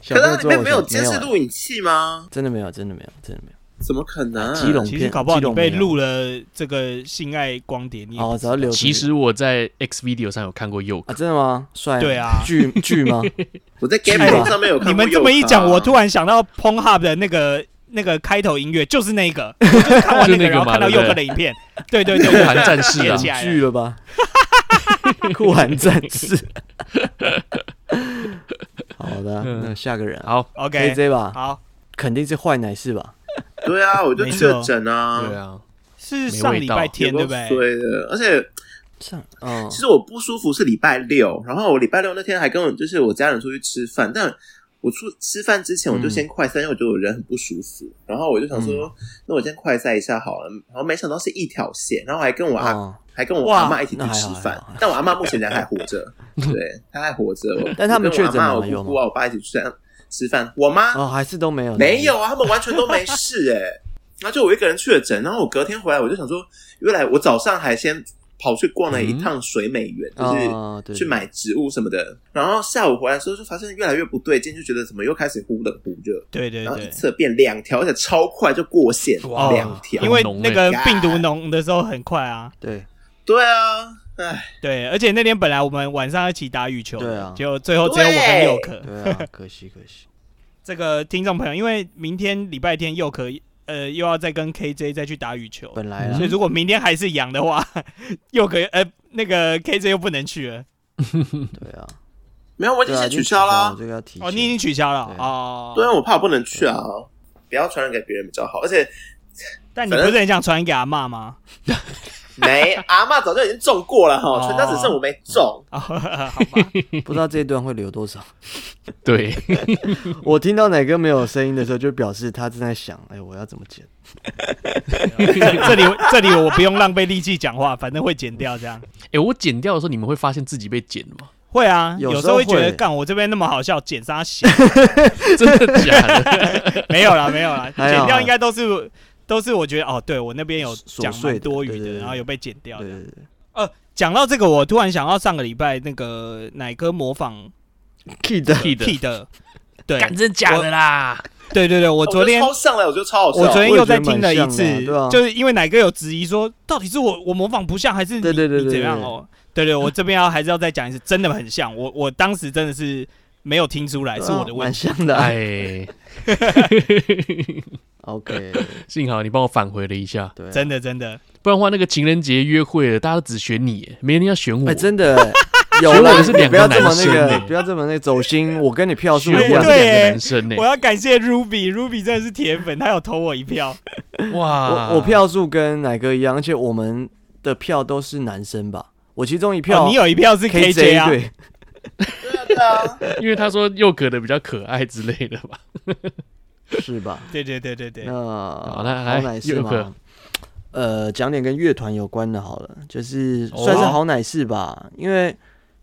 小朋友可是它里面坐到我小没有监视啊录影器吗？真的没有，真的没有，真的没有。怎么可能？基隆其实搞不好你被录了这个性爱光碟，你也哦，只要留。其实我在 X Video 上有看过佑啊，真的吗？帅？对啊剧剧吗？我在 Game 是吧 Boy 上面有看你过们这么一讲，我突然想到 Pornhub 的那个那个开头音乐就是那个，我就是看完那个，就那个嘛然后看到佑对不对克的影片，对对 对，酷寒战士啊连起来剧了吧？酷寒战士。好的，嗯那下个人啊好，OK，，KJ 吧，好，肯定是坏奶是吧？对啊，我就没确错诊啊，对啊，是上礼拜天对不对？对的，而且上，嗯其，实我不舒服是礼拜六，然后我礼拜六那天还跟我就是我家人出去吃饭，但我出吃饭之前我就先快塞，因为我觉得我人很不舒服，然后我就想说，那我先快塞一下好了，然后没想到是一条线，然后我还跟我阿、哦。还跟我哇阿妈一起去吃饭但我阿妈目前人还活着，对，她还活着，但他们我跟我确诊吗？阿妈、我姑姑啊、我爸一起去吃吃饭，我妈哦，还是都没有，没有啊，他们完全都没事哎、然后就我一个人去了诊，然后我隔天回来，我就想说，原来我早上还先跑去逛了一趟水美园，就是去买植物什么的。然后下午回来的时候，就发现越来越不对劲，就觉得怎么又开始忽冷忽热，对对对，然后一测变两条，而且超快就过线，哇两条。因为那个病毒浓的时候很快啊。对，对啊，唉，对，而且那天本来我们晚上一起打羽球的，对啊结果最后只有我跟佑可。对啊，可惜可惜。这个听众朋友，因为明天礼拜天佑可呃又要再跟 KJ 再去打羽球，本来啊所以如果明天还是阳的话，佑可呃那个 KJ 又不能去了。对啊，没有，我已经先取消了。这个要提哦，你已经取消了对哦。对啊，我怕我不能去啊，不要传染给别人比较好，而且。但你不是很想传给阿嬷吗？没，阿妈早就已经中过了哈，哦全家只剩我没中。啊，好吧。不知道这一段会留多少。对，我听到哪个没有声音的时候，就表示他正在想，哎，我要怎么剪？这里这里我不用浪费力气讲话，反正会剪掉这样。哎，我剪掉的时候，你们会发现自己被剪了吗？会啊，有有时候会觉得会干我这边那么好笑，剪杀小。真的假的？没有啦，没有啦，剪掉应该都是都是我觉得哦，对我那边有讲碎多余的，然后有被剪掉的。讲到这个，我突然想到上个礼拜那个奶哥模仿，Kid Kid Kid 的，对干真假的啦？对对对，我昨天我觉得超像了，我觉得超好笑。我昨天又再听了一次就是因为奶哥有质疑说，到底是我我模仿不像，还是你对对对对你怎样对哦？对对，我这边要还是要再讲一次，真的很像。我我当时真的是没有听出来是我的问蛮题。像的啊。哎，OK，幸好你帮我返回了一下，对啊，真的真的，不然的话那个情人节约会了，大家都只选你耶，没人要选我。哎，真的欸有我啦，是两个不要这么男生那个，欸不要这么那个走心。我跟你票数选我是一样，两个男生呢我。要感谢 Ruby，Ruby 真的是铁粉，他有投我一票。哇，我我票数跟奶哥一样，而且我们的票都是男生吧？我其中一票哦，你有一票是 KJ KJ 啊？对，对啊，因为他说佑可的比较可爱之类的吧。是吧？对对对对对那，好了来好奶事佑可嘛，呃，讲点跟乐团有关的，好了，就是哦算是好奶事吧。因为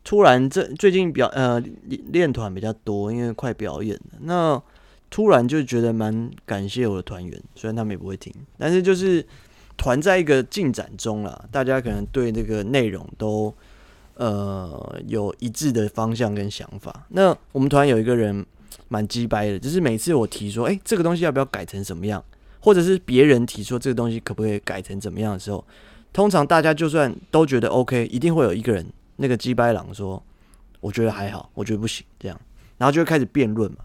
突然这最近表呃练团比较多，因为快表演了，那突然就觉得蛮感谢我的团员，虽然他们也不会听，但是就是团在一个进展中了，大家可能对这个内容都呃有一致的方向跟想法。那我们团有一个人蛮鸡掰的，就是每次我提说，哎、这个东西要不要改成什么样，或者是别人提出这个东西可不可以改成怎么样的时候，通常大家就算都觉得 OK，一定会有一个人那个鸡掰狼说，我觉得还好，我觉得不行，这样，然后就会开始辩论嘛。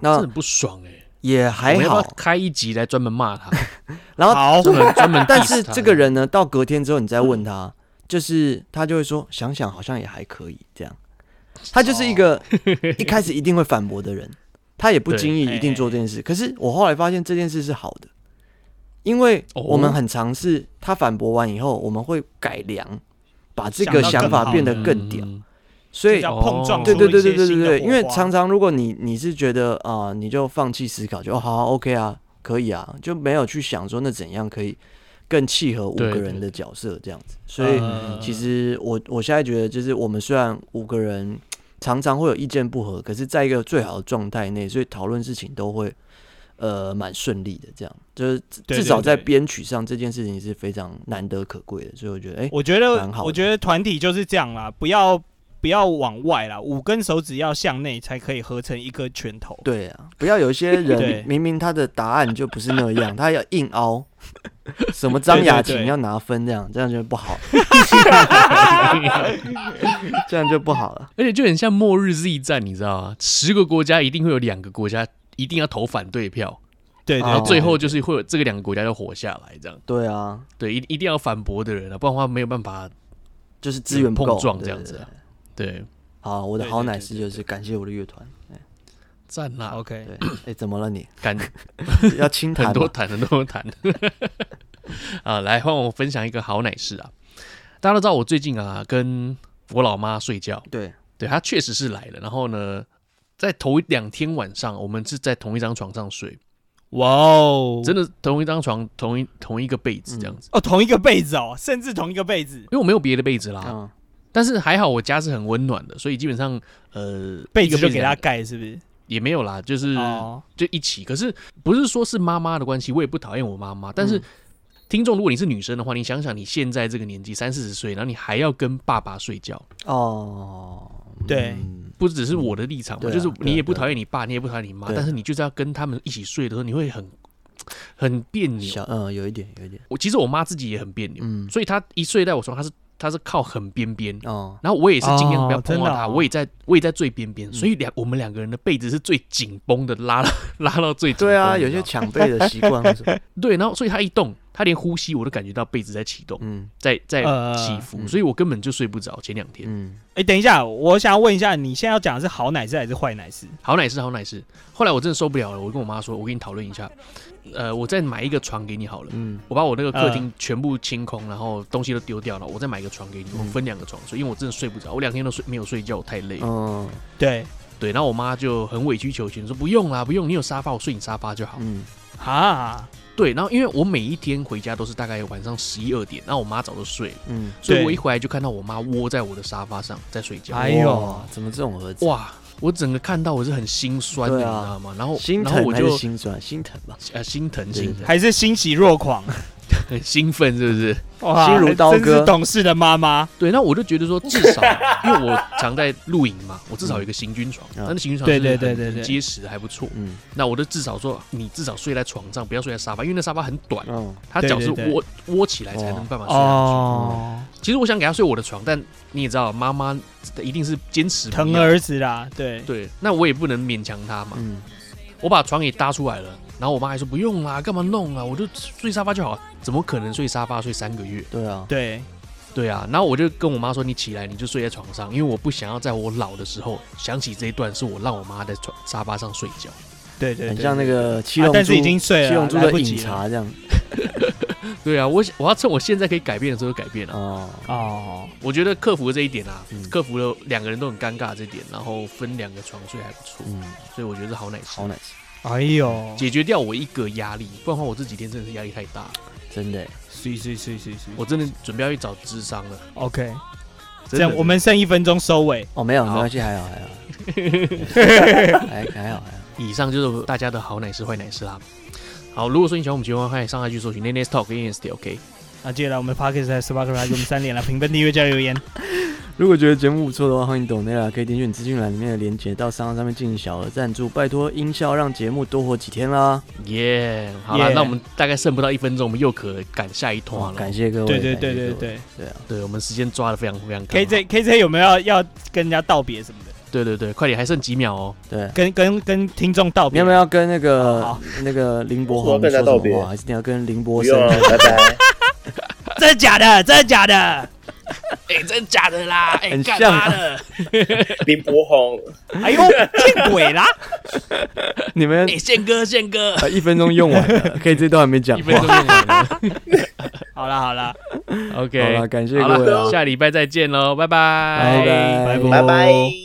那很不爽哎、也还好，开一集来专门骂他，然后，专门专门。但是这个人呢，到隔天之后你再问他，就是他就会说，想想好像也还可以这样。他就是一个 一开始一定会反驳的人，他也不经意一定做这件事。可是我后来发现这件事是好的，因为我们很尝试，他反驳完以后，我们会改良，把这个想法变得更屌。嗯所以碰撞对对对对对对对，因为常常如果你你是觉得啊、你就放弃思考，就哦好、啊、OK 啊，可以啊，就没有去想说那怎样可以更契合五个人的角色这样子。所以呃其实我我现在觉得，就是我们虽然五个人常常会有意见不合，可是在一个最好的状态内，所以讨论事情都会呃蛮顺利的。这样就是至少在编曲上这件事情是非常难得可贵的，所以我觉得哎、我觉得蛮好我觉得团体就是这样啦，不要不要往外啦，五根手指要向内才可以合成一个拳头。对啊，不要有一些 人明明他的答案就不是那样，他要硬凹，什么张雅琴要拿分这样，这样就不好，这样就不好了。而且就很像末日 Z 战，你知道吗？十个国家一定会有两个国家一定要投反对票，对然后最后就是会有这个两个国家要活下来，这样对啊，对，一一定要反驳的人啊，不然的话没有办法就是资源碰撞这样子啊。对，好，我的好对对对奶师就是感谢我的乐团。赞啦，OK，对，哎，怎么了你？感 要轻谈？很多谈，很多谈。啊，来换我分享一个好奶事啊！大家都知道我最近啊跟我老妈睡觉，对，对她确实是来了。然后呢，在头一两天晚上，我们是在同一张床上睡，哇哦，真的同一张床，同一同一个被子这样子。哦，同一个被子哦，甚至同一个被子，因为我没有别的被子啦，嗯，但是还好我家是很温暖的，所以基本上呃一个被子就给他盖，是不是？也没有啦，就是、哦，就一起。可是不是说是妈妈的关系，我也不讨厌我妈妈，但是。嗯听众，如果你是女生的话，你想想你现在这个年纪三四十岁，然后你还要跟爸爸睡觉，哦，对嗯不只是我的立场就是你也不讨厌你爸，你也不讨厌你妈，但是你就是要跟他们一起睡的时候，你会很很别扭。小嗯，有一点，有一点，我其实我妈自己也很别扭，嗯，所以她一睡在我床上，她是她是靠很边边，哦，然后我也是尽量不要哦碰到我也在我也在最边边，嗯。所以两我们两个人的被子是最紧绷的，拉到 拉到最紧绷对啊，有些抢被的习惯或什么，对，然后所以他一动，他连呼吸我都感觉到被子在启动，嗯。在在呃起伏，嗯。所以我根本就睡不着。前两天。嗯，哎，等一下，我想要问一下，你现在要讲的是好奶师还是坏奶师？好奶是好奶是，后来我真的受不了了，我跟我妈说，我跟你讨论一下，呃，我再买一个床给你好了，嗯，我把我那个客厅全部清空，然后东西都丢掉了，我再买一个床给你，我嗯分两个床睡，因为我真的睡不着，我两天都睡没有睡觉，我太累。了。嗯对。对，然后我妈就很委曲求全说不用啦，不用，你有沙发，我睡你沙发就好。嗯，啊，对，然后因为我每一天回家都是大概晚上十一二点，然后我妈早就睡了，嗯，所以我一回来就看到我妈窝在我的沙发上在睡觉。哎呦，怎么这种儿子？哇，我整个看到我是很心酸的，你知道吗？然后心疼还是然后我就心酸？心疼吧，呃心疼心疼，还是欣喜若狂，很兴奋，是不是？哇，心如刀割真是懂事的妈妈。对，那我就觉得说，至少因为我常在露营嘛，我至少有一个行军床，嗯那那行军床对对对对对结实的，还不错。嗯那我就至少说，你至少睡在床上，不要睡在沙发，因为那沙发很短，嗯，他脚是窝窝起来才能办法睡下去。哦，其实我想给他睡我的床，但你也知道，妈妈一定是坚持疼儿子啦，对对，那我也不能勉强他嘛。嗯，我把床也搭出来了，然后我妈还说不用啦，干嘛弄啊？我就睡沙发就好了。怎么可能睡沙发睡三个月？对啊，对，对啊，然后我就跟我妈说：“你起来，你就睡在床上，因为我不想要在我老的时候想起这一段，是我让我妈在床沙发上睡觉。对对，对很像那个七龙珠，啊但是已经睡了七龙珠的饮来不及了茶这样。对啊，我我要趁我现在可以改变的时候改变啊。哦，哦，我觉得克服了这一点啊，嗯克服了两个人都很尴尬这一点，然后分两个床睡还不错，嗯，所以我觉得是好奶好奶吃，哎呦，解决掉我一个压力，不然的话我这几天真的是压力太大了，真的耶。是是是是是，我真的准备要去找智商了。OK，这样我们剩一分钟收尾。哦，没有，没关系，还好，还好，还还好，还好。以上就是大家的好奶师坏奶师啦。好，如果说你喜欢我们节目，欢迎上下去搜寻 Nene Talk 跟 Insta OK。那接下来我们 Podcast 在 Spotify 给我们三连了，评分、订阅、加留言。如果觉得节目不错的话，欢迎抖内啦，可以点选资讯栏里面的链接，到商号上面进行小额赞助，拜托音效让节目多活几天啦。耶、好了 Yeah 那我们大概剩不到一分钟，我们又可赶下一团哇，了。感谢各位，对对对对对对啊，对，我们时间抓的非常非常刚。，KJ KJ 有没有要要跟人家道别什么的？对对对，快点，还剩几秒哦。对。跟跟跟听众道别？你要不要跟那个那个林柏我宏道别么话？还是你要跟林柏不生 拜拜。真的假的？真的假的？哎、真假的啦？哎、干很像嘛的？林柏宏，哎呦，见鬼啦！你们哎、宪哥，宪哥，啊一分钟用完了，可以这段还没讲一分钟。用完了。好啦好啦，好 OK，了，感谢各位下礼拜再见喽，拜拜，拜拜拜拜拜。